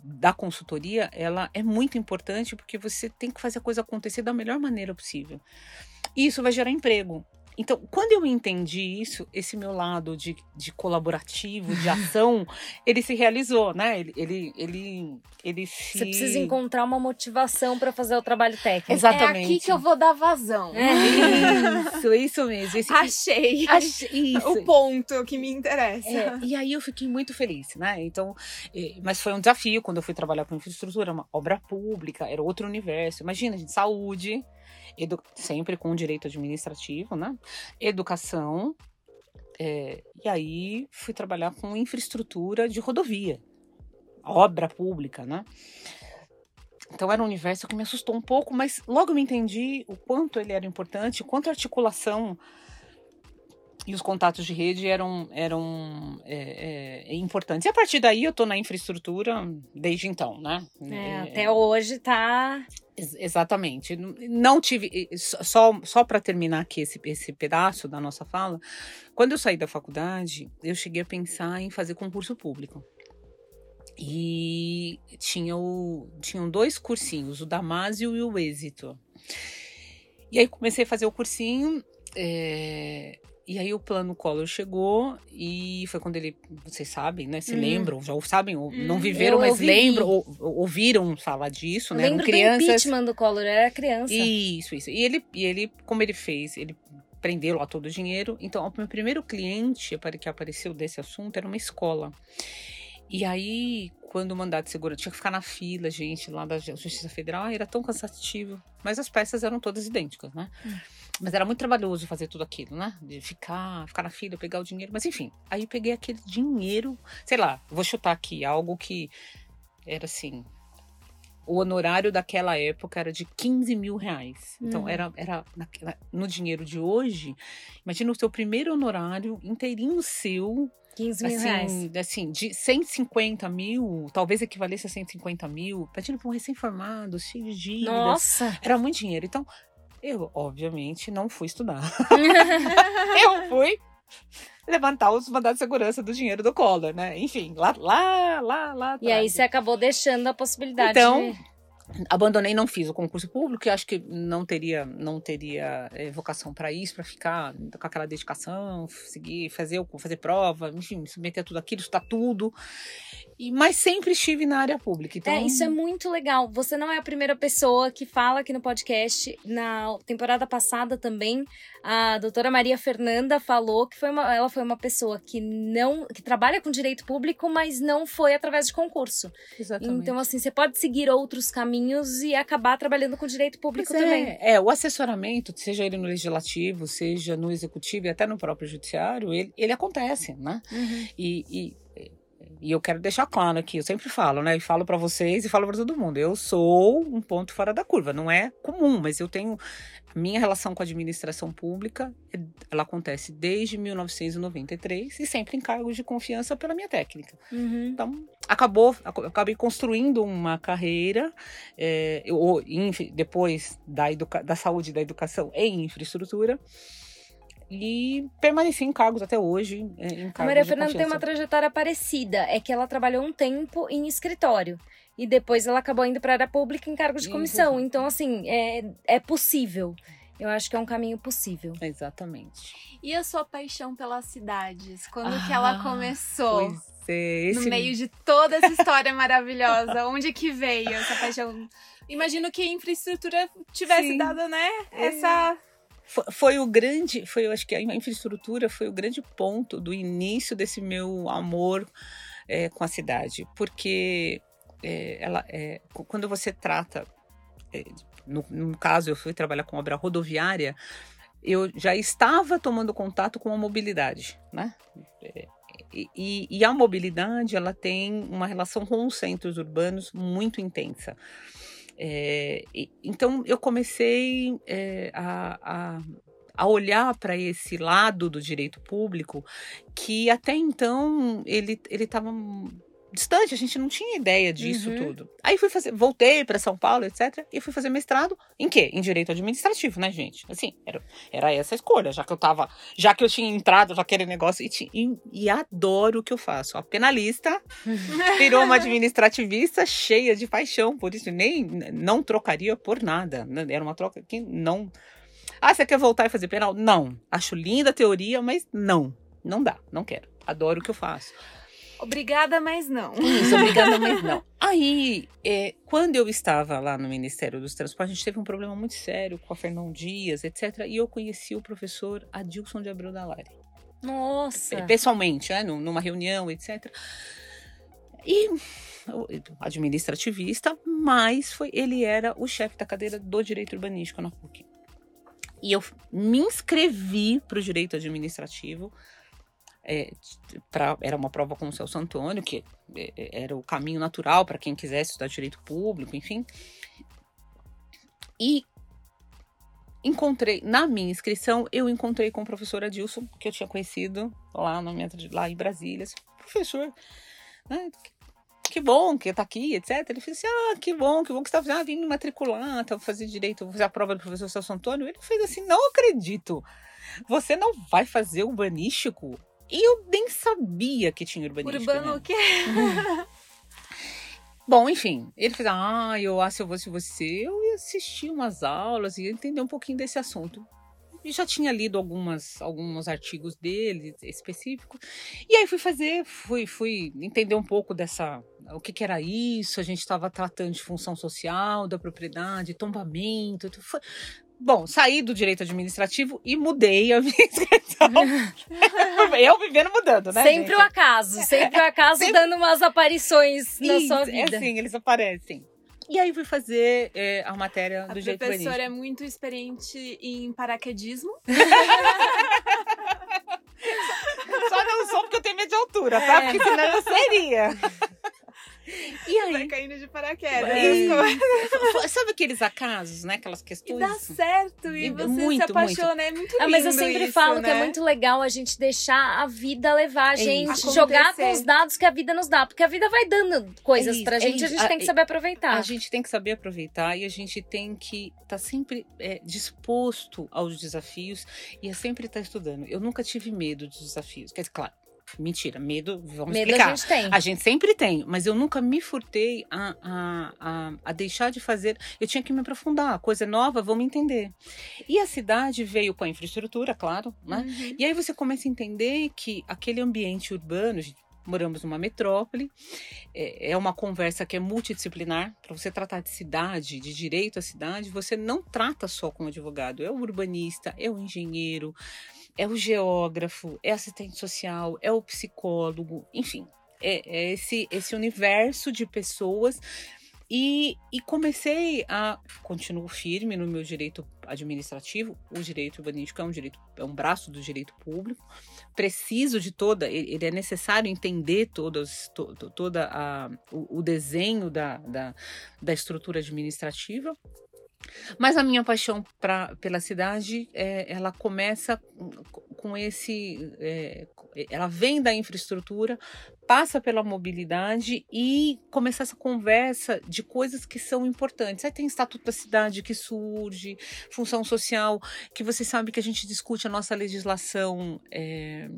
S3: da consultoria, ela é muito importante porque você tem que fazer a coisa acontecer da melhor maneira possível. E isso vai gerar emprego. Então, quando eu entendi isso, esse meu lado de, de colaborativo, de ação, ele se realizou, né? Ele, ele, ele, ele se...
S1: Você precisa encontrar uma motivação para fazer o trabalho técnico.
S3: Exatamente.
S2: É aqui que eu vou dar vazão.
S3: É. Isso, isso mesmo. Esse,
S2: Achei.
S3: Achei isso.
S2: O ponto que me interessa.
S3: É, e aí eu fiquei muito feliz, né? Então, mas foi um desafio quando eu fui trabalhar com infraestrutura, uma obra pública, era outro universo. Imagina, gente, saúde, Edu sempre com direito administrativo, né? Educação. É, e aí fui trabalhar com infraestrutura de rodovia, obra pública, né? Então era um universo que me assustou um pouco, mas logo me entendi o quanto ele era importante, o quanto a articulação e os contatos de rede eram, eram é, é, importantes. E a partir daí eu estou na infraestrutura desde então, né?
S1: É, até hoje tá.
S3: Exatamente. Não tive. Só, só para terminar aqui esse, esse pedaço da nossa fala, quando eu saí da faculdade, eu cheguei a pensar em fazer concurso público. E tinha o, tinham dois cursinhos, o Damásio e o Êxito. E aí comecei a fazer o cursinho. É, e aí o plano Collor chegou e foi quando ele, vocês sabem, né? Se uhum. lembram, já sabem, ou não viveram, mas lembram, ou, ouviram falar disso,
S1: eu
S3: né?
S1: Lembro crianças. do impeachment do Collor, era criança.
S3: Isso, isso. E ele, e ele, como ele fez, ele prendeu lá todo o dinheiro. Então, o meu primeiro cliente que apareceu desse assunto era uma escola. E aí, quando o mandato de segurança tinha que ficar na fila, gente, lá da Justiça Federal, era tão cansativo. Mas as peças eram todas idênticas, né? Uhum. Mas era muito trabalhoso fazer tudo aquilo, né? De ficar, ficar na fila, pegar o dinheiro. Mas enfim, aí peguei aquele dinheiro, sei lá, vou chutar aqui, algo que era assim. O honorário daquela época era de 15 mil reais. Então, uhum. era, era no dinheiro de hoje. Imagina o seu primeiro honorário inteirinho seu
S1: 15 mil assim, reais.
S3: Assim, de 150 mil, talvez equivalesse a 150 mil. Imagina para um recém-formado, cheio de dívidas.
S1: Nossa!
S3: Era muito dinheiro. Então, eu, obviamente, não fui estudar. eu fui levantar os mandados de segurança do dinheiro do Collor, né? Enfim, lá, lá, lá, lá.
S1: Atrás. E aí você acabou deixando a possibilidade.
S3: Então, de abandonei, não fiz o concurso público, e acho que não teria, não teria é, vocação para isso, para ficar com aquela dedicação, seguir, fazer, fazer prova, enfim, submeter tudo aquilo, estudar tudo. E, mas sempre estive na área pública. Então...
S1: É, isso é muito legal. Você não é a primeira pessoa que fala aqui no podcast. Na temporada passada também, a doutora Maria Fernanda falou que foi uma, ela foi uma pessoa que não que trabalha com direito público, mas não foi através de concurso.
S3: Exatamente.
S1: Então, assim, você pode seguir outros caminhos e acabar trabalhando com direito público
S3: é,
S1: também.
S3: É, o assessoramento, seja ele no legislativo, seja no executivo e até no próprio judiciário, ele, ele acontece, né?
S1: Uhum.
S3: E, e e eu quero deixar claro aqui, eu sempre falo, né? E falo para vocês e falo para todo mundo. Eu sou um ponto fora da curva. Não é comum, mas eu tenho. Minha relação com a administração pública, ela acontece desde 1993 e sempre em cargos de confiança pela minha técnica.
S1: Uhum.
S3: Então, acabou, acabei construindo uma carreira, é, eu, depois da, educa, da saúde e da educação em infraestrutura e permaneci em cargos até hoje. Em
S1: a Maria Fernanda tem uma trajetória parecida, é que ela trabalhou um tempo em escritório e depois ela acabou indo para a área pública em cargo de comissão. Então, assim, é, é possível. Eu acho que é um caminho possível.
S3: Exatamente.
S2: E a sua paixão pelas cidades? Quando ah, que ela começou?
S3: Pois é, esse...
S2: No meio de toda essa história maravilhosa, onde que veio essa paixão? Imagino que a infraestrutura tivesse Sim. dado, né, essa
S3: foi, o grande, foi, eu acho que a infraestrutura foi o grande ponto do início desse meu amor é, com a cidade, porque é, ela, é, quando você trata, é, no, no caso eu fui trabalhar com obra rodoviária, eu já estava tomando contato com a mobilidade, né? É, e, e, a mobilidade ela tem uma relação com os centros urbanos muito intensa. É, e, então eu comecei é, a, a, a, olhar para esse lado do direito público que até então ele estava distante, a gente não tinha ideia disso uhum. tudo. Aí fui fazer, voltei para São Paulo, etc, e fui fazer mestrado em quê? Em direito administrativo, né, gente? Assim, era, era essa a escolha, já que eu tava, já que eu tinha entrado naquele negócio e, e, e adoro o que eu faço. A penalista virou uma administrativista cheia de paixão, por isso nem não trocaria por nada. Né? Era uma troca que não Ah, você quer voltar e fazer penal? Não. Acho linda a teoria, mas não. Não dá, não quero. Adoro o que eu faço.
S2: Obrigada, mas não.
S3: Isso, obrigada, mas não. Aí, é, quando eu estava lá no Ministério dos Transportes, a gente teve um problema muito sério com a Fernão Dias, etc. E eu conheci o professor Adilson de Abreu Dalari.
S1: Nossa!
S3: Pessoalmente, né, numa reunião, etc. E administrativista, mas foi, ele era o chefe da cadeira do direito urbanístico na PUC. E eu me inscrevi para o direito administrativo é, pra, era uma prova com o Celso Antônio, que é, é, era o caminho natural para quem quisesse estudar direito público, enfim. E encontrei, na minha inscrição, eu encontrei com o professor Adilson, que eu tinha conhecido lá, minha, lá em Brasília. Professor, né, que bom que tá aqui, etc. Ele fez assim: ah, que bom, que bom que você tá ah, vindo me matricular, tá fazer direito, vou fazer a prova do professor Celso Antônio. Ele fez assim: não acredito. Você não vai fazer urbanístico? E eu nem sabia que tinha urbanística.
S2: Urbano
S3: né?
S2: o quê?
S3: Bom, enfim, ele fez, ah, eu, ah, se eu fosse você, eu ia assistir umas aulas e entender um pouquinho desse assunto. E já tinha lido algumas, alguns artigos dele específicos. E aí fui fazer, fui, fui entender um pouco dessa, o que, que era isso. A gente estava tratando de função social, da propriedade, tombamento. Foi, Bom, saí do direito administrativo e mudei a minha inscrição. eu vivendo mudando, né?
S1: Sempre
S3: gente?
S1: o acaso, sempre o acaso sempre... dando umas aparições na
S3: Isso,
S1: sua
S3: é
S1: vida.
S3: É assim, eles aparecem. E aí fui fazer é, a matéria
S2: a
S3: do jeito
S2: A professora é muito experiente em paraquedismo.
S3: Só não sou porque eu tenho medo de altura, tá? É. Porque senão eu seria.
S2: Vai caindo de paraquedas.
S3: Sabe aqueles acasos, né? Aquelas questões.
S2: E dá certo. E, e você muito, se apaixona. Muito. É muito lindo. Ah,
S1: mas eu sempre
S2: isso,
S1: falo
S2: né?
S1: que é muito legal a gente deixar a vida levar a gente, Acontecer. jogar com os dados que a vida nos dá. Porque a vida vai dando coisas é pra gente, é a gente tem que saber aproveitar.
S3: A gente tem que saber aproveitar e a gente tem que estar tá sempre é, disposto aos desafios e a sempre estar tá estudando. Eu nunca tive medo dos desafios. Quer dizer, claro, Mentira, medo, vamos
S1: medo
S3: explicar.
S1: a gente tem.
S3: A gente sempre tem, mas eu nunca me furtei a, a, a, a, deixar de fazer. Eu tinha que me aprofundar. Coisa nova, vamos entender. E a cidade veio com a infraestrutura, claro, né? Uhum. E aí você começa a entender que aquele ambiente urbano, moramos numa metrópole, é, é uma conversa que é multidisciplinar. Para você tratar de cidade, de direito à cidade, você não trata só com o advogado, é o urbanista, é o engenheiro é o geógrafo, é assistente social, é o psicólogo, enfim, é, é esse, esse universo de pessoas. E, e, comecei a. Continuo firme no meu direito administrativo. O direito urbanístico é um direito, é um braço do direito público. Preciso de toda. Ele é necessário entender todas, to, toda a, o, o desenho da, da, da estrutura administrativa. Mas a minha paixão pra, pela cidade, é, ela começa com esse, é, ela vem da infraestrutura, passa pela mobilidade e começa essa conversa de coisas que são importantes. Aí tem Estatuto da Cidade que surge, função social, que você sabe que a gente discute a nossa legislação é,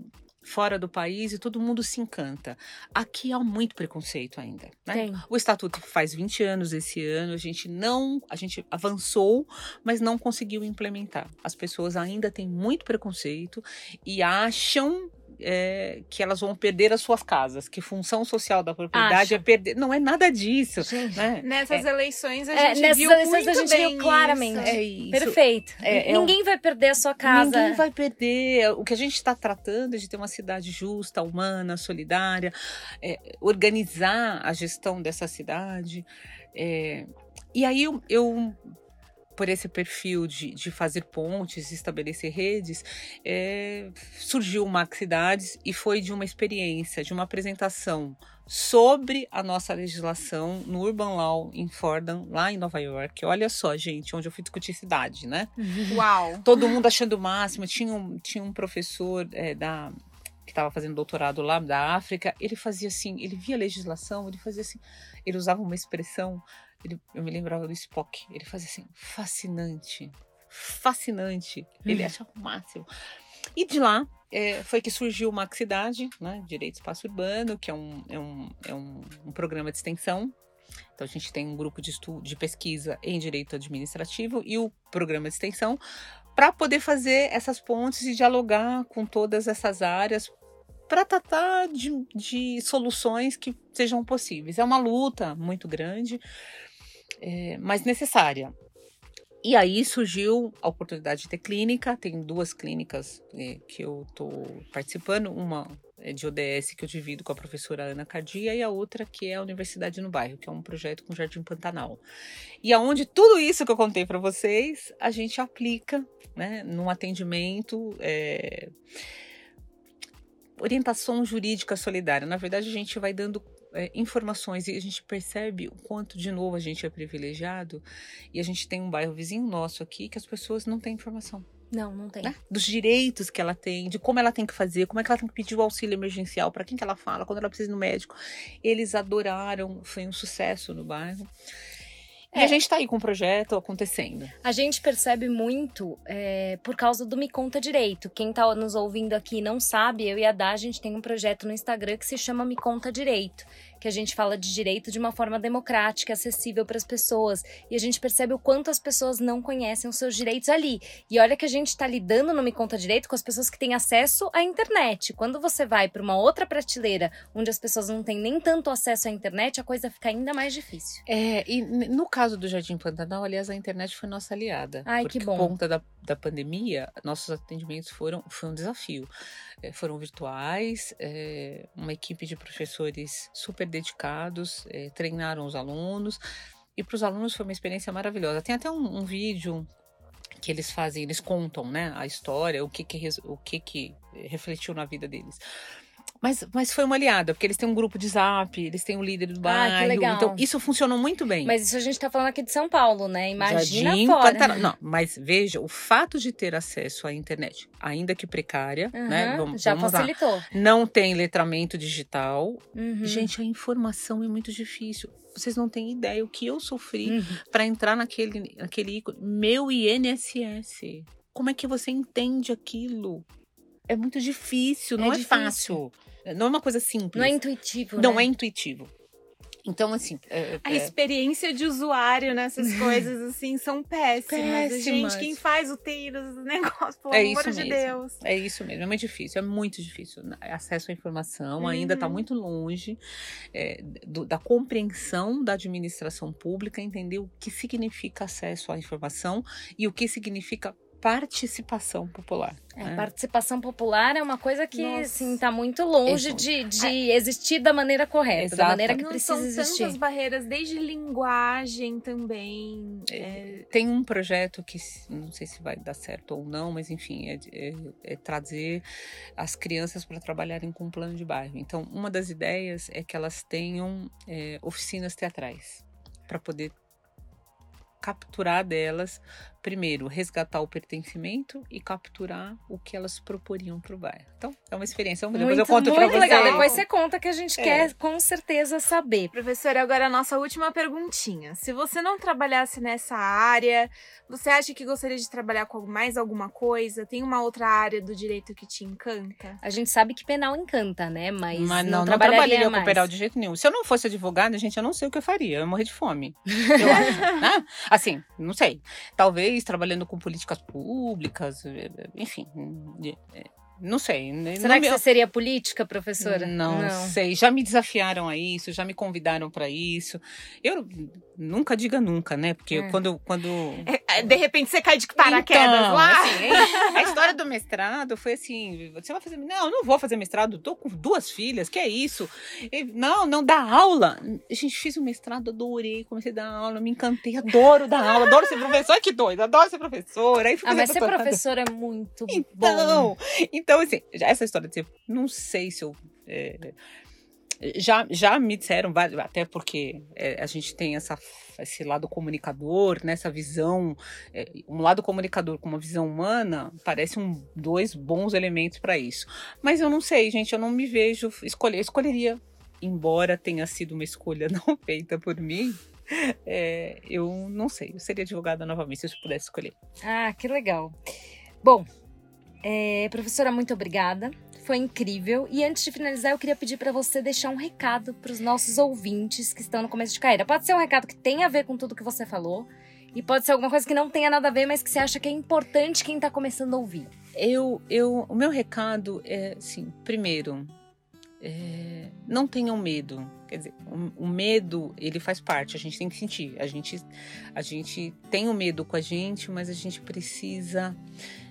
S3: fora do país e todo mundo se encanta. Aqui há muito preconceito ainda. Né? O estatuto faz 20 anos esse ano, a gente não, a gente avançou, mas não conseguiu implementar. As pessoas ainda têm muito preconceito e acham é, que elas vão perder as suas casas, que função social da propriedade Acho. é perder. Não é nada disso. Né?
S2: Nessas
S3: é.
S2: eleições a
S1: é,
S2: gente
S1: nessas
S2: viu
S1: eleições
S2: muito
S1: a gente viu claramente.
S3: Isso. É isso.
S1: Perfeito.
S3: É, é
S1: Ninguém vai perder a sua casa.
S3: Ninguém vai perder. O que a gente está tratando é de ter uma cidade justa, humana, solidária, organizar a gestão dessa cidade. e aí eu, eu por esse perfil de, de fazer pontes, estabelecer redes, é, surgiu o Maxidades e foi de uma experiência, de uma apresentação sobre a nossa legislação no Urban Law em Fordham, lá em Nova York. Olha só, gente, onde eu fui discutir cidade, né?
S2: Uau!
S3: Todo mundo achando o máximo. Tinha um, tinha um professor é, da que estava fazendo doutorado lá da África, ele fazia assim, ele via a legislação, ele fazia assim, ele usava uma expressão, ele, eu me lembrava do Spock, ele fazia assim, fascinante, fascinante, ele achava o máximo. E de lá é, foi que surgiu o Maxidade, né, Direito Espaço Urbano, que é um, é um, é um, um programa de extensão. Então, a gente tem um grupo de estudo, de pesquisa em direito administrativo e o programa de extensão para poder fazer essas pontes e dialogar com todas essas áreas para tratar de, de, soluções que sejam possíveis. É uma luta muito grande, é, mas necessária. E aí surgiu a oportunidade de ter clínica. Tem duas clínicas é, que eu estou participando. Uma é de ODS que eu divido com a professora Ana Cardia e a outra que é a Universidade no Bairro, que é um projeto com Jardim Pantanal. E aonde tudo isso que eu contei para vocês, a gente aplica né, num atendimento. É, orientação jurídica solidária. Na verdade, a gente vai dando é, informações e a gente percebe o quanto, de novo, a gente é privilegiado e a gente tem um bairro vizinho nosso aqui que as pessoas não têm informação.
S1: Não, não tem.
S3: Né? Dos direitos que ela tem, de como ela tem que fazer, como é que ela tem que pedir o auxílio emergencial, para quem que ela fala, quando ela precisa ir no médico. Eles adoraram, foi um sucesso no bairro. É. E a gente está aí com o projeto acontecendo.
S1: A gente percebe muito é, por causa do Me Conta Direito. Quem está nos ouvindo aqui não sabe, eu e a Dá, a gente tem um projeto no Instagram que se chama Me Conta Direito que a gente fala de direito de uma forma democrática, acessível para as pessoas. E a gente percebe o quanto as pessoas não conhecem os seus direitos ali. E olha que a gente está lidando no Me Conta Direito com as pessoas que têm acesso à internet. Quando você vai para uma outra prateleira onde as pessoas não têm nem tanto acesso à internet, a coisa fica ainda mais difícil.
S3: É, e no caso do Jardim Pantanal, aliás, a internet foi nossa aliada.
S1: Ai, que bom.
S3: Por conta da, da pandemia, nossos atendimentos foram foi um desafio. É, foram virtuais, é, uma equipe de professores super dedicados, é, treinaram os alunos. E para os alunos foi uma experiência maravilhosa. Tem até um, um, vídeo que eles fazem, eles contam né, a história, o que, que, o que, que refletiu na vida deles. Mas, mas foi uma aliada, porque eles têm um grupo de zap, eles têm o um líder do bairro. Ah, que legal. Então, isso funcionou muito bem.
S1: Mas isso a gente está falando aqui de São Paulo, né? Imagina Jardim, fora.
S3: Não, mas veja, o fato de ter acesso à internet, ainda que precária, uhum, né?
S1: Vamos, já vamos facilitou. Lá.
S3: Não tem letramento digital. Uhum. Gente, a informação é muito difícil. Vocês não têm ideia o que eu sofri uhum. para entrar naquele, naquele ícone. Meu INSS. Como é que você entende aquilo? É muito difícil, não é, é fácil. Não é uma coisa simples.
S1: Não é intuitivo.
S3: Não
S1: né?
S3: é intuitivo. Então, assim.
S2: É, a é... experiência de usuário nessas coisas, assim, são péssimas. péssimas. Gente, quem faz o TI dos negócios, pelo é amor de Deus.
S3: É isso mesmo, é muito difícil, é muito difícil. Acesso à informação uhum. ainda está muito longe é, do, da compreensão da administração pública, entender o que significa acesso à informação e o que significa participação popular.
S1: É, né? Participação popular é uma coisa que assim está muito longe de, de é. existir da maneira correta, Exato. da maneira que
S2: não
S1: precisa
S2: são
S1: existir.
S2: tantas barreiras, desde linguagem também.
S3: É, é... Tem um projeto que não sei se vai dar certo ou não, mas enfim, é, é, é trazer as crianças para trabalharem com um plano de bairro. Então, uma das ideias é que elas tenham oficinas teatrais para poder capturar delas, primeiro, resgatar o pertencimento e capturar o que elas proporiam para o bairro. Então, é uma experiência. Depois muito, eu conto para você.
S1: legal. Depois você conta que a gente é. quer com certeza saber.
S2: Professora, agora a nossa última perguntinha. Se você não trabalhasse nessa área, você acha que gostaria de trabalhar com mais alguma coisa? Tem uma outra área do direito que te encanta?
S1: A gente sabe que penal encanta, né? Mas,
S3: Mas
S1: não,
S3: não,
S1: não
S3: trabalharia com penal de jeito nenhum. Se eu não fosse advogada, gente, eu não sei o que eu faria. Eu ia morrer de fome. Eu acho. né? Assim, não sei. Talvez trabalhando com políticas públicas, enfim. Não sei.
S1: Será que meu... você seria política, professora?
S3: Não, não, sei. Já me desafiaram a isso, já me convidaram para isso. Eu nunca diga nunca, né? Porque é. quando. quando...
S2: É, É, de repente você cai de paraquedas
S3: então,
S2: lá.
S3: Assim, a história do mestrado foi assim: você vai fazer. Não, eu não vou fazer mestrado, tô com duas filhas, que é isso? E, não, não dá aula. A gente fez o mestrado, adorei, comecei a dar aula, me encantei, adoro dar aula, adoro ser professora, que doido, adoro ser professora. Aí
S1: ah, mas ser professora é muito
S3: então,
S1: bom.
S3: Então, assim, essa história de ser, não sei se eu. É, já, já me disseram, até porque é, a gente tem essa, esse lado comunicador, né, essa visão, é, um lado comunicador com uma visão humana, parece um, dois bons elementos para isso. Mas eu não sei, gente, eu não me vejo escolher, escolheria, embora tenha sido uma escolha não feita por mim, é, eu não sei, eu seria advogada novamente se eu pudesse escolher.
S1: Ah, que legal. Bom, é, professora, muito obrigada foi incrível. E antes de finalizar, eu queria pedir para você deixar um recado para os nossos ouvintes que estão no começo de carreira. Pode ser um recado que tenha a ver com tudo que você falou, e pode ser alguma coisa que não tenha nada a ver, mas que você acha que é importante quem está começando a ouvir.
S3: Eu, eu, o meu recado é, assim, primeiro, é, não tenham medo. Quer dizer, o, o, medo, ele faz parte, a gente tem que sentir. A gente, a gente tem o medo com a gente, mas a gente precisa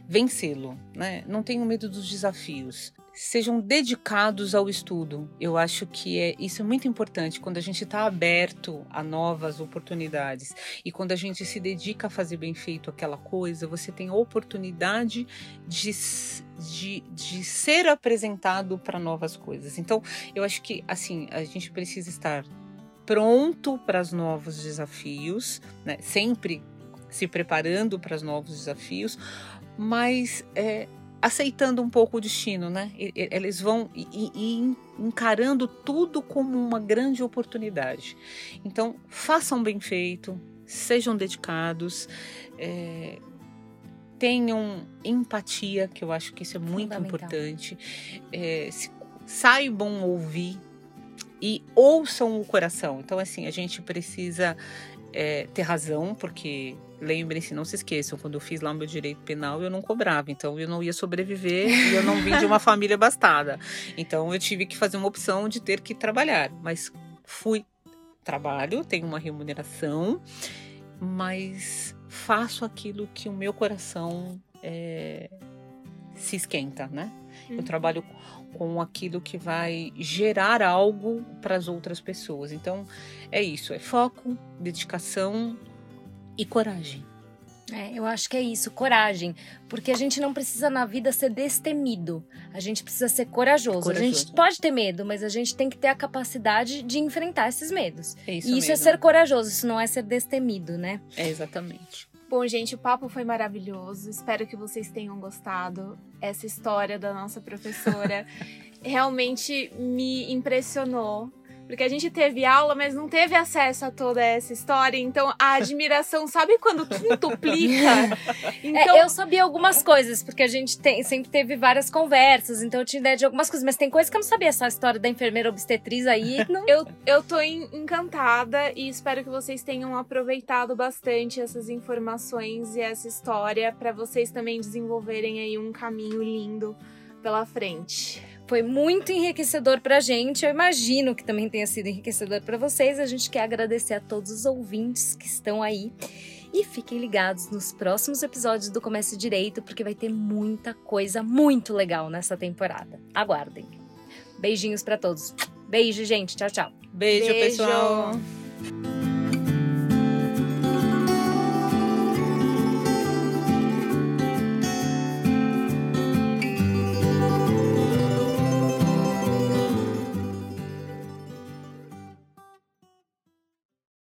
S3: vencê-lo, né? Não tenham medo dos desafios sejam dedicados ao estudo. Eu acho que é, isso é muito importante quando a gente está aberto a novas oportunidades e quando a gente se dedica a fazer bem feito aquela coisa, você tem a oportunidade de, de, de ser apresentado para novas coisas. Então, eu acho que assim a gente precisa estar pronto para os novos desafios, né? sempre se preparando para os novos desafios, mas é, aceitando um pouco o destino, né? Eles vão e, e encarando tudo como uma grande oportunidade. Então, façam bem feito, sejam dedicados, é, tenham empatia, que eu acho que isso é muito importante. É, se, saibam ouvir e ouçam o coração. Então, assim, a gente precisa é, ter razão, porque lembrem-se, não se esqueçam, quando eu fiz lá o meu direito penal, eu não cobrava, então eu não ia sobreviver e eu não vim de uma família bastada. Então eu tive que fazer uma opção de ter que trabalhar, mas fui trabalho, tenho uma remuneração, mas faço aquilo que o meu coração é, se esquenta, né? Eu uhum. trabalho com aquilo que vai gerar algo para as outras pessoas. Então, é isso, é foco, dedicação e coragem.
S1: É, eu acho que é isso, coragem. Porque a gente não precisa na vida ser destemido. A gente precisa ser corajoso. corajoso. A gente pode ter medo, mas a gente tem que ter a capacidade de enfrentar esses medos.
S3: É isso
S1: e isso
S3: mesmo.
S1: é ser corajoso, isso não é ser destemido, né?
S3: É exatamente.
S2: Bom, gente, o papo foi maravilhoso. Espero que vocês tenham gostado. Essa história da nossa professora realmente me impressionou porque a gente teve aula, mas não teve acesso a toda essa história. Então a admiração, sabe quando quintuplica?
S1: Então... É, eu sabia algumas coisas, porque a gente tem, sempre teve várias conversas, então eu tinha ideia de algumas coisas, mas tem coisas que eu não sabia. Essa história da enfermeira obstetriz aí. Não...
S2: eu, eu tô encantada e espero que vocês tenham aproveitado bastante essas informações e essa história para vocês também desenvolverem aí um caminho lindo pela frente.
S1: Foi muito enriquecedor pra gente. Eu imagino que também tenha sido enriquecedor para vocês. A gente quer agradecer a todos os ouvintes que estão aí. E fiquem ligados nos próximos episódios do Comece Direito, porque vai ter muita coisa muito legal nessa temporada. Aguardem. Beijinhos para todos. Beijo, gente. Tchau, tchau.
S3: Beijo, Beijo. pessoal.